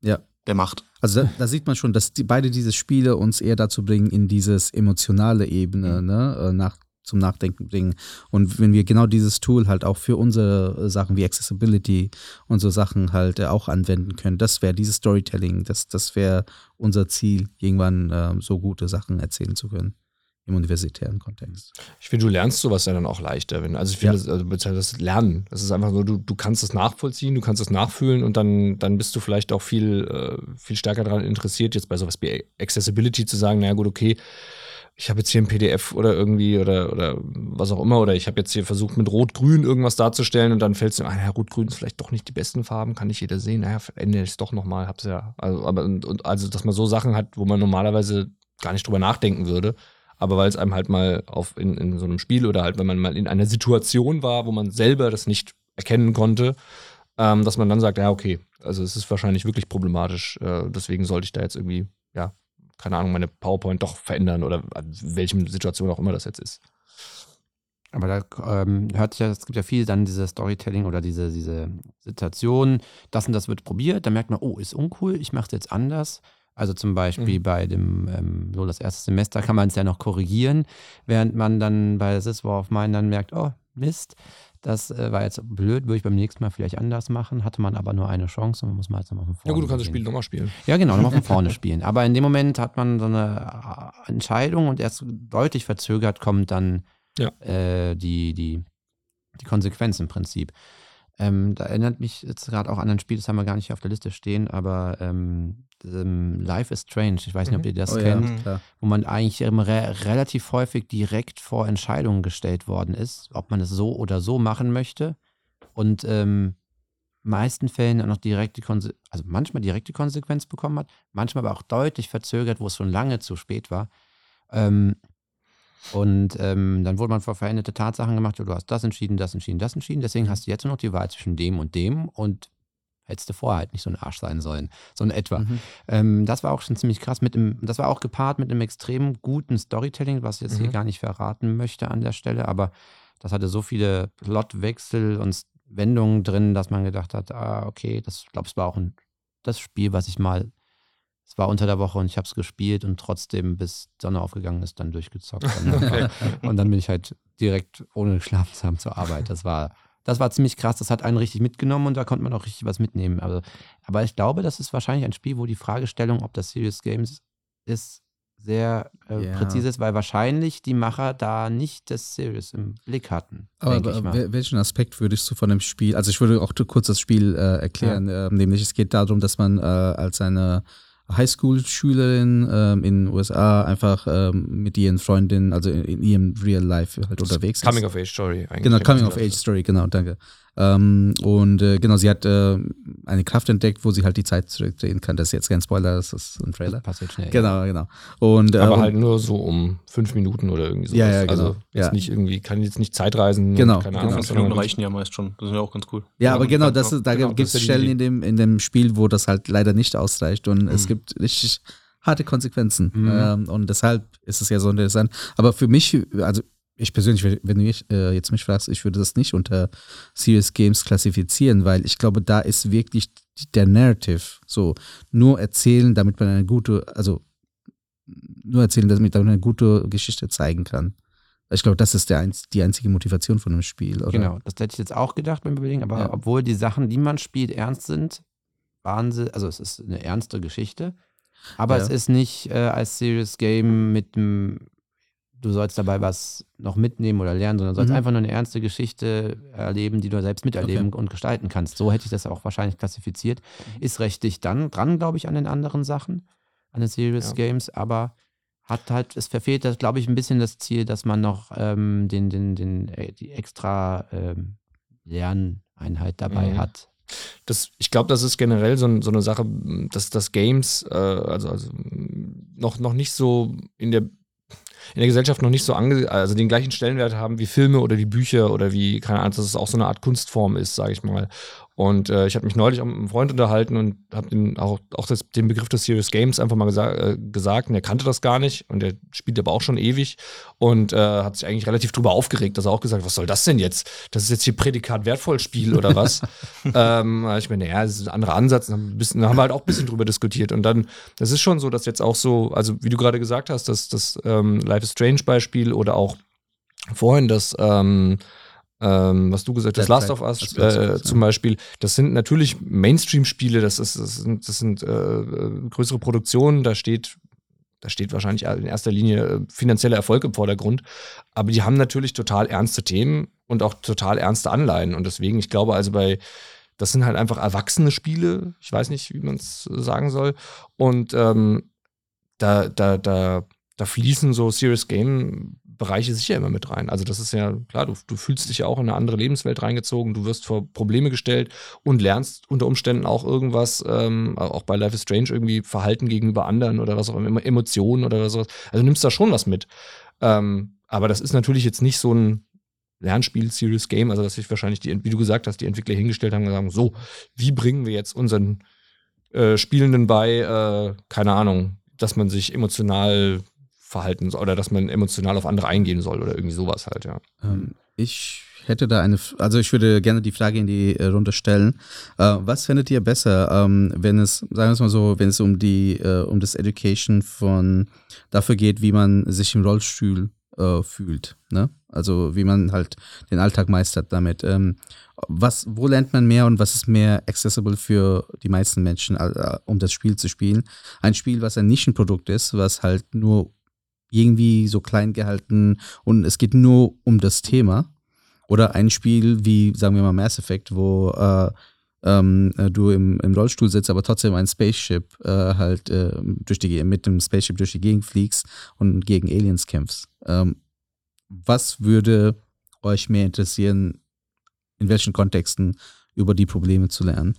Ja. Der Macht. Also da, da sieht man schon, dass die, beide diese Spiele uns eher dazu bringen, in dieses emotionale Ebene ne, äh, nach, zum Nachdenken bringen. Und wenn wir genau dieses Tool halt auch für unsere äh, Sachen wie Accessibility und so Sachen halt äh, auch anwenden können, das wäre dieses Storytelling, das, das wäre unser Ziel, irgendwann ähm, so gute Sachen erzählen zu können im universitären Kontext. Ich finde, du lernst sowas ja dann auch leichter. Wenn, also ich finde, Ja. das, also das Lernen, das ist einfach so, du, du kannst es nachvollziehen, du kannst es nachfühlen und dann, dann bist du vielleicht auch viel, äh, viel stärker daran interessiert, jetzt bei sowas wie Accessibility zu sagen, naja gut, okay, ich habe jetzt hier ein PDF oder irgendwie oder, oder was auch immer, oder ich habe jetzt hier versucht, mit Rot-Grün irgendwas darzustellen und dann fällt es dir, ein, ja, Rot-Grün ist vielleicht doch nicht die besten Farben, kann nicht jeder sehen, naja, ändere ich es doch nochmal, hab's ja. Also, aber und, und also, dass man so Sachen hat, wo man normalerweise gar nicht drüber nachdenken würde, aber weil es einem halt mal auf in, in so einem Spiel oder halt, wenn man mal in einer Situation war, wo man selber das nicht erkennen konnte, ähm, dass man dann sagt, ja, okay, also es ist wahrscheinlich wirklich problematisch, äh, deswegen sollte ich da jetzt irgendwie, ja, keine Ahnung, meine PowerPoint doch verändern oder an welchem Situation auch immer das jetzt ist. Aber da ähm, hört sich ja, es gibt ja viel dann diese Storytelling oder diese, diese Situation, das und das wird probiert, dann merkt man, oh, ist uncool, ich mache es jetzt anders. Also zum Beispiel Mhm. bei dem, ähm, so das erste Semester kann man es ja noch korrigieren, während man dann bei This War of Mine dann merkt, oh, Mist, das äh, war jetzt blöd, würde ich beim nächsten Mal vielleicht anders machen, hatte man aber nur eine Chance und man muss mal jetzt nochmal von vorne Ja gut, du kannst das. Spiel nochmal spielen. Ja, genau, nochmal von vorne spielen. Aber in dem Moment hat man so eine äh, Entscheidung und erst deutlich verzögert kommt dann Ja. äh, die, die, die Konsequenz im Prinzip. Ähm, da erinnert mich jetzt gerade auch an ein Spiel, das haben wir gar nicht auf der Liste stehen, aber ähm, ähm, Life is Strange, ich weiß nicht, ob Mhm. ihr das Oh ja, kennt, klar. wo man eigentlich re relativ häufig direkt vor Entscheidungen gestellt worden ist, ob man es so oder so machen möchte. Und ähm, meisten Fällen auch noch direkt die Konse also manchmal direkte Konsequenz bekommen hat, manchmal aber auch deutlich verzögert, wo es schon lange zu spät war. Ähm, und ähm, dann wurde man vor veränderte Tatsachen gemacht, du hast das entschieden, das entschieden, das entschieden. Deswegen hast du jetzt nur noch die Wahl zwischen dem und dem und hättest du vorher halt nicht so ein Arsch sein sollen. So in etwa. Mhm. Ähm, das war auch schon ziemlich krass. Mit dem, das war auch gepaart mit einem extrem guten Storytelling, was ich jetzt hier Mhm. gar nicht verraten möchte an der Stelle, aber das hatte so viele Plotwechsel und Wendungen drin, dass man gedacht hat, ah, okay, das ich glaube, es war auch ein, das Spiel, was ich mal, es war unter der Woche und ich habe es gespielt und trotzdem, bis Sonne aufgegangen ist, dann durchgezockt. Und dann, war, und dann bin ich halt direkt ohne geschlafen zu haben zur Arbeit. Das war, das war ziemlich krass. Das hat einen richtig mitgenommen und da konnte man auch richtig was mitnehmen. Also, aber ich glaube, das ist wahrscheinlich ein Spiel, wo die Fragestellung, ob das Serious Games ist, sehr äh, Ja. präzise ist, weil wahrscheinlich die Macher da nicht das Serious im Blick hatten. Aber wel- welchen Aspekt würdest du von dem Spiel, also ich würde auch kurz das Spiel äh, erklären, ähm, nämlich es geht darum, dass man äh, als eine Highschool-Schülerin ähm, in den USA einfach ähm, mit ihren Freundinnen, also in, in ihrem Real Life halt unterwegs ist. Coming of Age Story eigentlich. Genau, Coming of Age Story, genau, danke. Ähm, und äh, genau, sie hat äh, eine Kraft entdeckt, wo sie halt die Zeit zurückdrehen kann. Das ist jetzt kein Spoiler, das ist ein Trailer. Das passiert schnell. Genau, genau. Und, äh, Aber und- halt nur so um fünf Minuten oder irgendwie sowas. Ja, ja, genau. Also jetzt Ja. nicht irgendwie, kann jetzt nicht Zeitreisen. Genau, keine genau. Ahnung, Fünf Minuten reichen ja meist schon. Das ist ja auch ganz cool. Ja, aber Ja, genau, dann- das ist, da genau, gibt es ja Stellen in dem, in dem Spiel, wo das halt leider nicht ausreicht und es Mhm. gibt richtig harte Konsequenzen. Mhm. Ähm, und deshalb ist es ja so interessant. Aber für mich, also ich persönlich, wenn du mich, äh, jetzt mich fragst, ich würde das nicht unter Serious Games klassifizieren, weil ich glaube, da ist wirklich der Narrative so nur erzählen, damit man eine gute, also nur erzählen, damit man eine gute Geschichte zeigen kann. Ich glaube, das ist der, die einzige Motivation von einem Spiel. Oder? Genau, das hätte ich jetzt auch gedacht beim Überlegen, aber ja. obwohl die Sachen, die man spielt, ernst sind, waren sie, also es ist eine ernste Geschichte, aber ja. es ist nicht äh, als Serious Game mit einem, du sollst dabei was noch mitnehmen oder lernen, sondern sollst mhm. einfach nur eine ernste Geschichte erleben, die du selbst miterleben okay. und gestalten kannst. So hätte ich das auch wahrscheinlich klassifiziert. Ist recht dicht dann dran, glaube ich, an den anderen Sachen, an den Serious ja. Games, aber hat halt, es verfehlt, das, glaube ich, ein bisschen das Ziel, dass man noch ähm, den, den, den, äh, die extra ähm, Lerneinheit dabei mhm. hat. Das, ich glaube, das ist generell so, so, eine Sache, dass das Games äh, also, also noch, noch nicht so in der in der Gesellschaft noch nicht so ange also den gleichen Stellenwert haben wie Filme oder wie Bücher oder wie, keine Ahnung, dass es auch so eine Art Kunstform ist, sage ich mal. Und äh, ich habe mich neulich auch mit einem Freund unterhalten und habe auch, auch das, den Begriff des Serious Games einfach mal gesa äh, gesagt und er kannte das gar nicht und er spielt aber auch schon ewig und äh, hat sich eigentlich relativ drüber aufgeregt, dass er auch gesagt hat, was soll das denn jetzt? Das ist jetzt hier Prädikat wertvoll Spiel oder was? ähm, ich meine, naja, das ist ein anderer Ansatz. Dann, bisschen, haben wir halt auch ein bisschen drüber diskutiert und dann, das ist schon so, dass jetzt auch so, also wie du gerade gesagt hast, dass das ähm, Life is Strange Beispiel oder auch vorhin das ähm, ähm, was du gesagt hast, Last of Us äh, zum Beispiel, das sind natürlich Mainstream-Spiele, das, das sind, das sind äh, größere Produktionen, da steht da steht wahrscheinlich in erster Linie äh, finanzieller Erfolg im Vordergrund. Aber die haben natürlich total ernste Themen und auch total ernste Anleihen. Und deswegen, ich glaube, also bei, das sind halt einfach erwachsene Spiele. Ich weiß nicht, wie man es sagen soll. Und ähm, da, da, da, da fließen so Serious Game Bereiche sicher immer mit rein. Also das ist ja klar, du, du fühlst dich ja auch in eine andere Lebenswelt reingezogen, du wirst vor Probleme gestellt und lernst unter Umständen auch irgendwas, ähm, auch bei Life is Strange irgendwie Verhalten gegenüber anderen oder was auch immer, Emotionen oder sowas. Also du nimmst da schon was mit. Ähm, aber das ist natürlich jetzt nicht so ein Lernspiel, Serious Game, also dass sich wahrscheinlich die, wie du gesagt hast, die Entwickler hingestellt haben und gesagt, so, wie bringen wir jetzt unseren äh, Spielenden bei, äh, keine Ahnung, dass man sich emotional verhalten oder dass man emotional auf andere eingehen soll oder irgendwie sowas halt, ja. Ähm, ich hätte da eine, also ich würde gerne die Frage in die äh, Runde stellen. Äh, was findet ihr besser, ähm, wenn es, sagen wir es mal so, wenn es um die, äh, um das Education von dafür geht, wie man sich im Rollstuhl fühlt, ne? Also wie man halt den Alltag meistert damit. Ähm, was, wo lernt man mehr und was ist mehr accessible für die meisten Menschen, um das Spiel zu spielen? Ein Spiel, was ein Nischenprodukt ist, was halt nur irgendwie so klein gehalten und es geht nur um das Thema. Oder ein Spiel wie, sagen wir mal, Mass Effect, wo äh, ähm, äh, du im, im Rollstuhl sitzt, aber trotzdem ein Spaceship äh, halt äh, durch die, mit dem Spaceship durch die Gegend fliegst und gegen Aliens kämpfst. Ähm, was würde euch mehr interessieren, in welchen Kontexten über die Probleme zu lernen?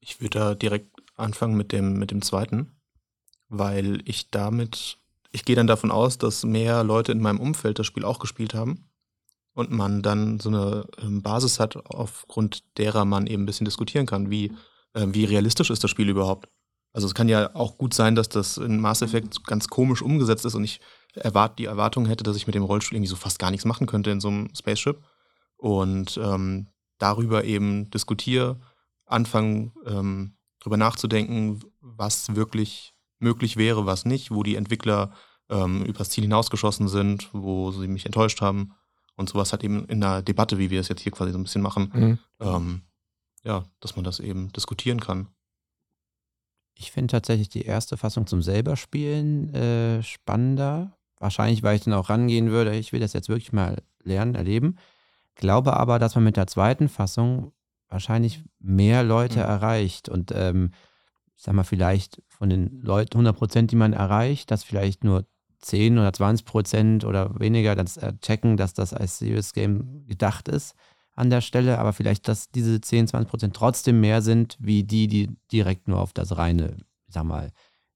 Ich würde da direkt anfangen mit dem, mit dem zweiten, weil ich damit ich gehe dann davon aus, dass mehr Leute in meinem Umfeld das Spiel auch gespielt haben und man dann so eine ähm, Basis hat, aufgrund derer man eben ein bisschen diskutieren kann, wie, äh, wie realistisch ist das Spiel überhaupt. Also es kann ja auch gut sein, dass das in Mass Effect ganz komisch umgesetzt ist und ich erwart die Erwartung hätte, dass ich mit dem Rollstuhl irgendwie so fast gar nichts machen könnte in so einem Spaceship. Und ähm, darüber eben diskutiere, anfangen, ähm, drüber nachzudenken, was wirklich möglich wäre, was nicht, wo die Entwickler ähm, übers Ziel hinausgeschossen sind, wo sie mich enttäuscht haben. Und sowas hat eben in einer Debatte, wie wir es jetzt hier quasi so ein bisschen machen, mhm. ähm, ja, dass man das eben diskutieren kann. Ich finde tatsächlich die erste Fassung zum selber spielen äh, spannender. Wahrscheinlich, weil ich dann auch rangehen würde, ich will das jetzt wirklich mal lernen, erleben. Glaube aber, dass man mit der zweiten Fassung wahrscheinlich mehr Leute mhm. erreicht. Und ähm, sag mal, vielleicht von den Leuten 100 Prozent, die man erreicht, dass vielleicht nur 10 oder 20 Prozent oder weniger das äh, checken, dass das als Serious Game gedacht ist an der Stelle, aber vielleicht, dass diese 10, 20 Prozent trotzdem mehr sind, wie die, die direkt nur auf das reine, ich sag mal,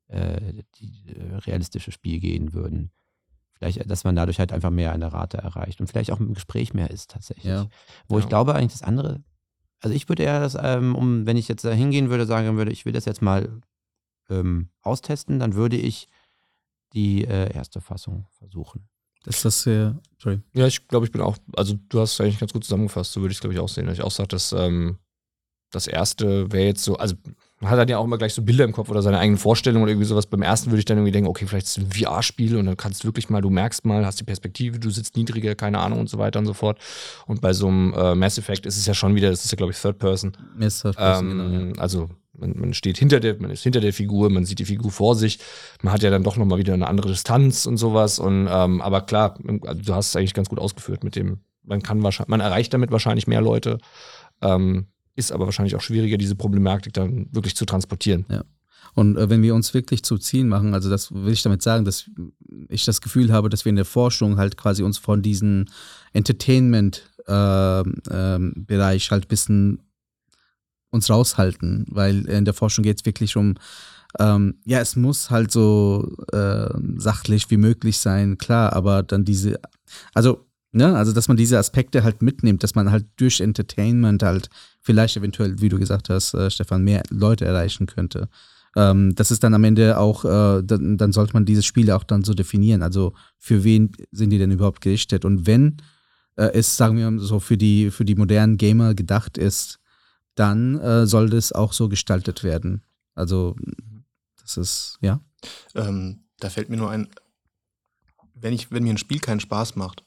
äh, die, äh, realistische Spiel gehen würden. Vielleicht, dass man dadurch halt einfach mehr eine Rate erreicht und vielleicht auch im Gespräch mehr ist tatsächlich. Ja. Wo ja. ich glaube, eigentlich das andere also ich würde eher das, ähm, um, wenn ich jetzt da hingehen würde, sagen würde, ich will das jetzt mal ähm, austesten, dann würde ich die äh, erste Fassung versuchen. Ist das sehr. Sorry. Ja, ich glaube, ich bin auch, also du hast es eigentlich ganz gut zusammengefasst, so würde ich es, glaube ich, auch sehen. Dass ich auch sage, dass ähm, das erste wäre jetzt so, also man hat dann ja auch immer gleich so Bilder im Kopf oder seine eigenen Vorstellungen oder irgendwie sowas. Beim ersten würde ich dann irgendwie denken, okay, vielleicht ist es ein VR-Spiel und dann kannst du wirklich mal, du merkst mal, hast die Perspektive, du sitzt niedriger, keine Ahnung und so weiter und so fort. Und bei so einem äh, Mass Effect ist es ja schon wieder, das ist ja, glaube ich, Third Person. Ist das Person, genau, ja. Ähm, also man, man steht hinter der, man ist hinter der Figur, man sieht die Figur vor sich, man hat ja dann doch nochmal wieder eine andere Distanz und sowas. Und ähm, aber klar, also du hast es eigentlich ganz gut ausgeführt mit dem, man kann wahrscheinlich, man erreicht damit wahrscheinlich mehr Leute. Ähm, ist aber wahrscheinlich auch schwieriger, diese Problematik dann wirklich zu transportieren. Ja. Und äh, wenn wir uns wirklich zu Zielen machen, also das will ich damit sagen, dass ich das Gefühl habe, dass wir in der Forschung halt quasi uns von diesem Entertainment-Bereich äh, äh, halt ein bisschen uns raushalten, weil in der Forschung geht es wirklich um, ähm, ja, es muss halt so äh, sachlich wie möglich sein, klar, aber dann diese, also Ne? Also, dass man diese Aspekte halt mitnimmt, dass man halt durch Entertainment halt vielleicht eventuell, wie du gesagt hast, äh, Stefan, mehr Leute erreichen könnte. Ähm, das ist dann am Ende auch, äh, dann, dann, sollte man diese Spiele auch dann so definieren. Also, für wen sind die denn überhaupt gerichtet? Und wenn äh, es, sagen wir so, für die, für die modernen Gamer gedacht ist, dann äh, soll das auch so gestaltet werden. Also, das ist, ja. Ähm, da fällt mir nur ein, wenn, ich, wenn mir ein Spiel keinen Spaß macht,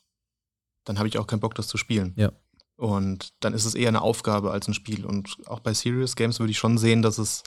dann habe ich auch keinen Bock, das zu spielen. Ja. Und dann ist es eher eine Aufgabe als ein Spiel. Und auch bei Serious Games würde ich schon sehen, dass es,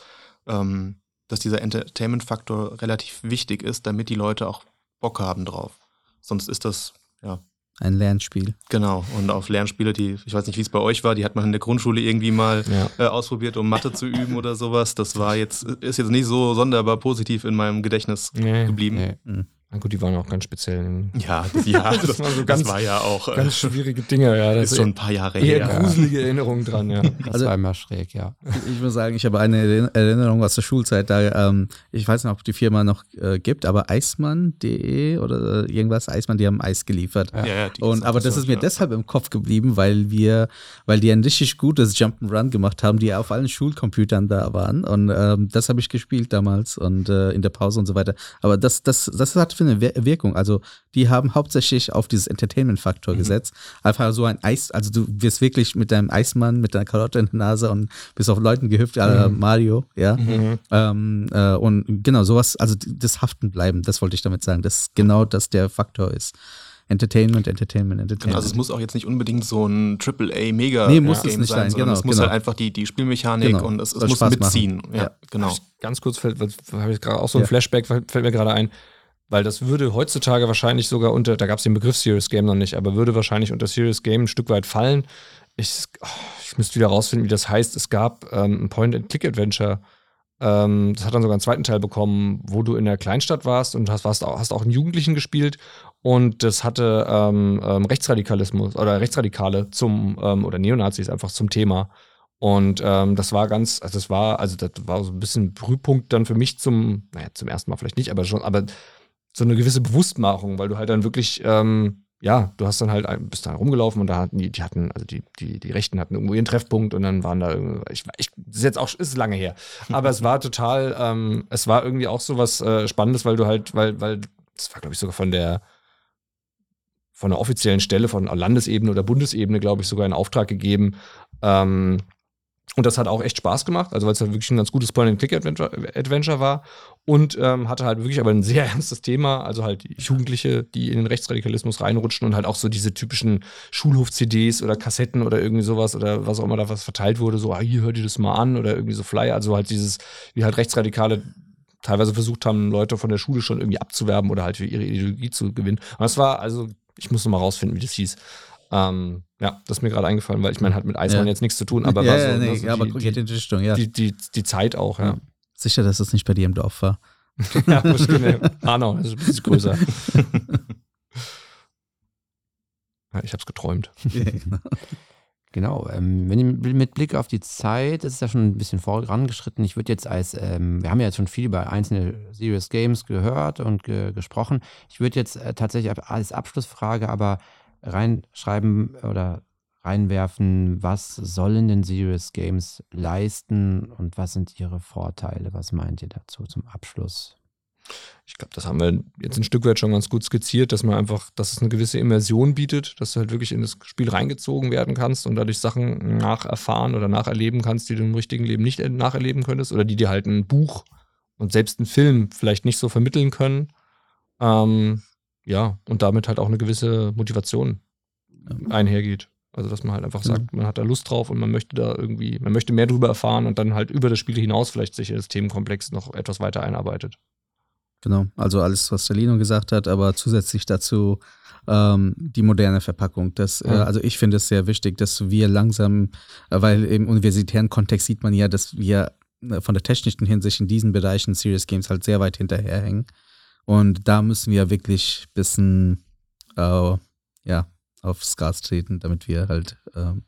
ähm, dass dieser Entertainment-Faktor relativ wichtig ist, damit die Leute auch Bock haben drauf. Sonst ist das, ja. Ein Lernspiel. Genau. Und auf Lernspiele, die, ich weiß nicht, wie es bei euch war, die hat man in der Grundschule irgendwie mal ja. äh, ausprobiert, um Mathe zu üben oder sowas. Das war jetzt, ist jetzt nicht so sonderbar positiv in meinem Gedächtnis nee, geblieben. Nee. Mhm. Na gut, die waren auch ganz speziell. Ja, das, ja, das, das, war so ganz, das war ja auch. Äh, ganz schwierige Dinge, ja. Das ist schon ein paar Jahre her. gruselige Erinnerungen dran, ja. Das also, war immer schräg, ja. Ich muss sagen, ich habe eine Erinnerung aus der Schulzeit, da, ähm, ich weiß nicht, ob die Firma noch äh, gibt, aber eismann.de oder äh, irgendwas, Eismann, die haben Eis geliefert. Ja, ja, die Und, aber das ist mir ja. deshalb im Kopf geblieben, weil wir, weil die ein richtig gutes Jump'n'Run gemacht haben, die auf allen Schulcomputern da waren. Und ähm, das habe ich gespielt damals und äh, in der Pause und so weiter. Aber das, das, das hat für eine Wirkung. Also die haben hauptsächlich auf dieses Entertainment-Faktor mhm. gesetzt. Einfach so ein Eis, also du wirst wirklich mit deinem Eismann, mit deiner Karotte in der Nase und bist auf Leuten gehüpft, mhm. Mario, ja. Mhm. Ähm, äh, und genau, sowas, also das Haften bleiben, das wollte ich damit sagen, dass genau das der Faktor ist. Entertainment, Entertainment, Entertainment. Genau, also es muss auch jetzt nicht unbedingt so ein AAA mega nee, muss es nicht sein, genau, es muss genau. halt einfach die, die Spielmechanik genau. und es, es muss Spaß mitziehen. Ja, ja, genau. Ganz kurz fällt, habe ich gerade auch so ein ja. Flashback, fällt mir gerade ein. Weil das würde heutzutage wahrscheinlich sogar unter, da gab es den Begriff Serious Game noch nicht, aber würde wahrscheinlich unter Serious Game ein Stück weit fallen. Ich, ich müsste wieder rausfinden, wie das heißt. Es gab ähm, ein Point-and-Click-Adventure. Ähm, das hat dann sogar einen zweiten Teil bekommen, wo du in der Kleinstadt warst und hast, warst, hast auch einen Jugendlichen gespielt. Und das hatte ähm, ähm, Rechtsradikalismus oder Rechtsradikale zum, ähm, oder Neonazis einfach zum Thema. Und ähm, das war ganz, also das war, also das war so ein bisschen Prüfpunkt dann für mich zum, naja, zum ersten Mal vielleicht nicht, aber schon, aber so eine gewisse Bewusstmachung, weil du halt dann wirklich, ähm, ja, du hast dann halt, bist da rumgelaufen und da hatten die, die hatten, also die, die, die Rechten hatten irgendwo ihren Treffpunkt und dann waren da, ich, ich das ist jetzt auch, ist lange her, aber es war total, ähm, es war irgendwie auch so was äh, Spannendes, weil du halt, weil, weil, das war glaube ich sogar von der, von der offiziellen Stelle, von Landesebene oder Bundesebene, glaube ich, sogar in Auftrag gegeben, ähm, und das hat auch echt Spaß gemacht, also weil es halt wirklich ein ganz gutes Point-and-Click-Adventure war und ähm, hatte halt wirklich aber ein sehr ernstes Thema, also halt Jugendliche, die in den Rechtsradikalismus reinrutschen und halt auch so diese typischen Schulhof-CDs oder Kassetten oder irgendwie sowas oder was auch immer da was verteilt wurde, so, ah, hier hört ihr das mal an oder irgendwie so Flyer, also halt dieses, wie halt Rechtsradikale teilweise versucht haben, Leute von der Schule schon irgendwie abzuwerben oder halt für ihre Ideologie zu gewinnen. Und das war, also, ich muss noch mal rausfinden, wie das hieß. Ähm, ja, das ist mir gerade eingefallen, weil ich meine, hat mit Eismann ja. jetzt nichts zu tun, aber ja, war so, ja, nee, ja, aber die, die Richtung, ja. Die, die, die Zeit auch, ja. Sicher, dass das nicht bei dir im Dorf war. ja, bestimmt. Hanau, das ist ein bisschen größer. ja, ich habe es geträumt. genau. Genau, ähm, wenn, mit Blick auf die Zeit, das ist ja schon ein bisschen vorangeschritten. Ich würde jetzt als, ähm, wir haben ja jetzt schon viel über einzelne Serious Games gehört und ge gesprochen. Ich würde jetzt äh, tatsächlich als Abschlussfrage aber reinschreiben oder reinwerfen, was sollen denn Serious Games leisten und was sind ihre Vorteile? Was meint ihr dazu zum Abschluss? Ich glaube, das haben wir jetzt ein Stück weit schon ganz gut skizziert, dass man einfach, dass es eine gewisse Immersion bietet, dass du halt wirklich in das Spiel reingezogen werden kannst und dadurch Sachen nacherfahren oder nacherleben kannst, die du im richtigen Leben nicht nacherleben könntest oder die dir halt ein Buch und selbst ein Film vielleicht nicht so vermitteln können. Ähm, ja, und damit halt auch eine gewisse Motivation einhergeht. Also, dass man halt einfach sagt, man hat da Lust drauf und man möchte da irgendwie, man möchte mehr drüber erfahren und dann halt über das Spiel hinaus vielleicht sich in das Themenkomplex noch etwas weiter einarbeitet. Genau, also alles, was Salino gesagt hat, aber zusätzlich dazu ähm, die moderne Verpackung. Das, äh, also ich finde es sehr wichtig, dass wir langsam, äh, weil im universitären Kontext sieht man ja, dass wir äh, von der technischen Hinsicht in diesen Bereichen Serious Games halt sehr weit hinterherhängen. Und da müssen wir wirklich ein bisschen äh, ja, aufs Gas treten, damit wir halt ähm,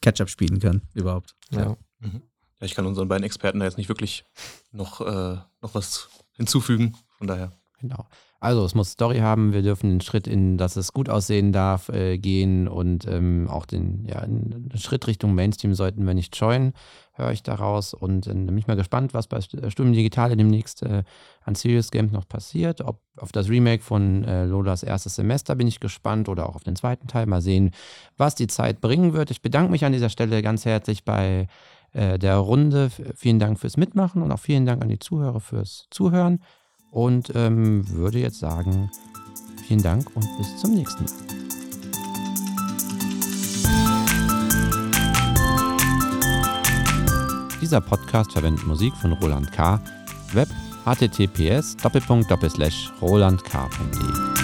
Catch-up spielen können, überhaupt. Ja. Ja. ja, ich kann unseren beiden Experten da jetzt nicht wirklich noch, äh, noch was hinzufügen. Von daher. Genau. Also es muss Story haben, wir dürfen den Schritt in, dass es gut aussehen darf, äh, gehen und ähm, auch den, ja, Schritt Richtung Mainstream sollten wir nicht scheuen, höre ich daraus. Und äh, bin ich mal gespannt, was bei Sturm Digitale demnächst äh, an Serious Games noch passiert. Ob auf das Remake von äh, Lolas erstes Semester bin ich gespannt oder auch auf den zweiten Teil. Mal sehen, was die Zeit bringen wird. Ich bedanke mich an dieser Stelle ganz herzlich bei äh, der Runde. Vielen Dank fürs Mitmachen und auch vielen Dank an die Zuhörer fürs Zuhören. Und ähm, würde jetzt sagen, vielen Dank und bis zum nächsten Mal. Dieser Podcast verwendet Musik von Roland K. Web https rolandk.de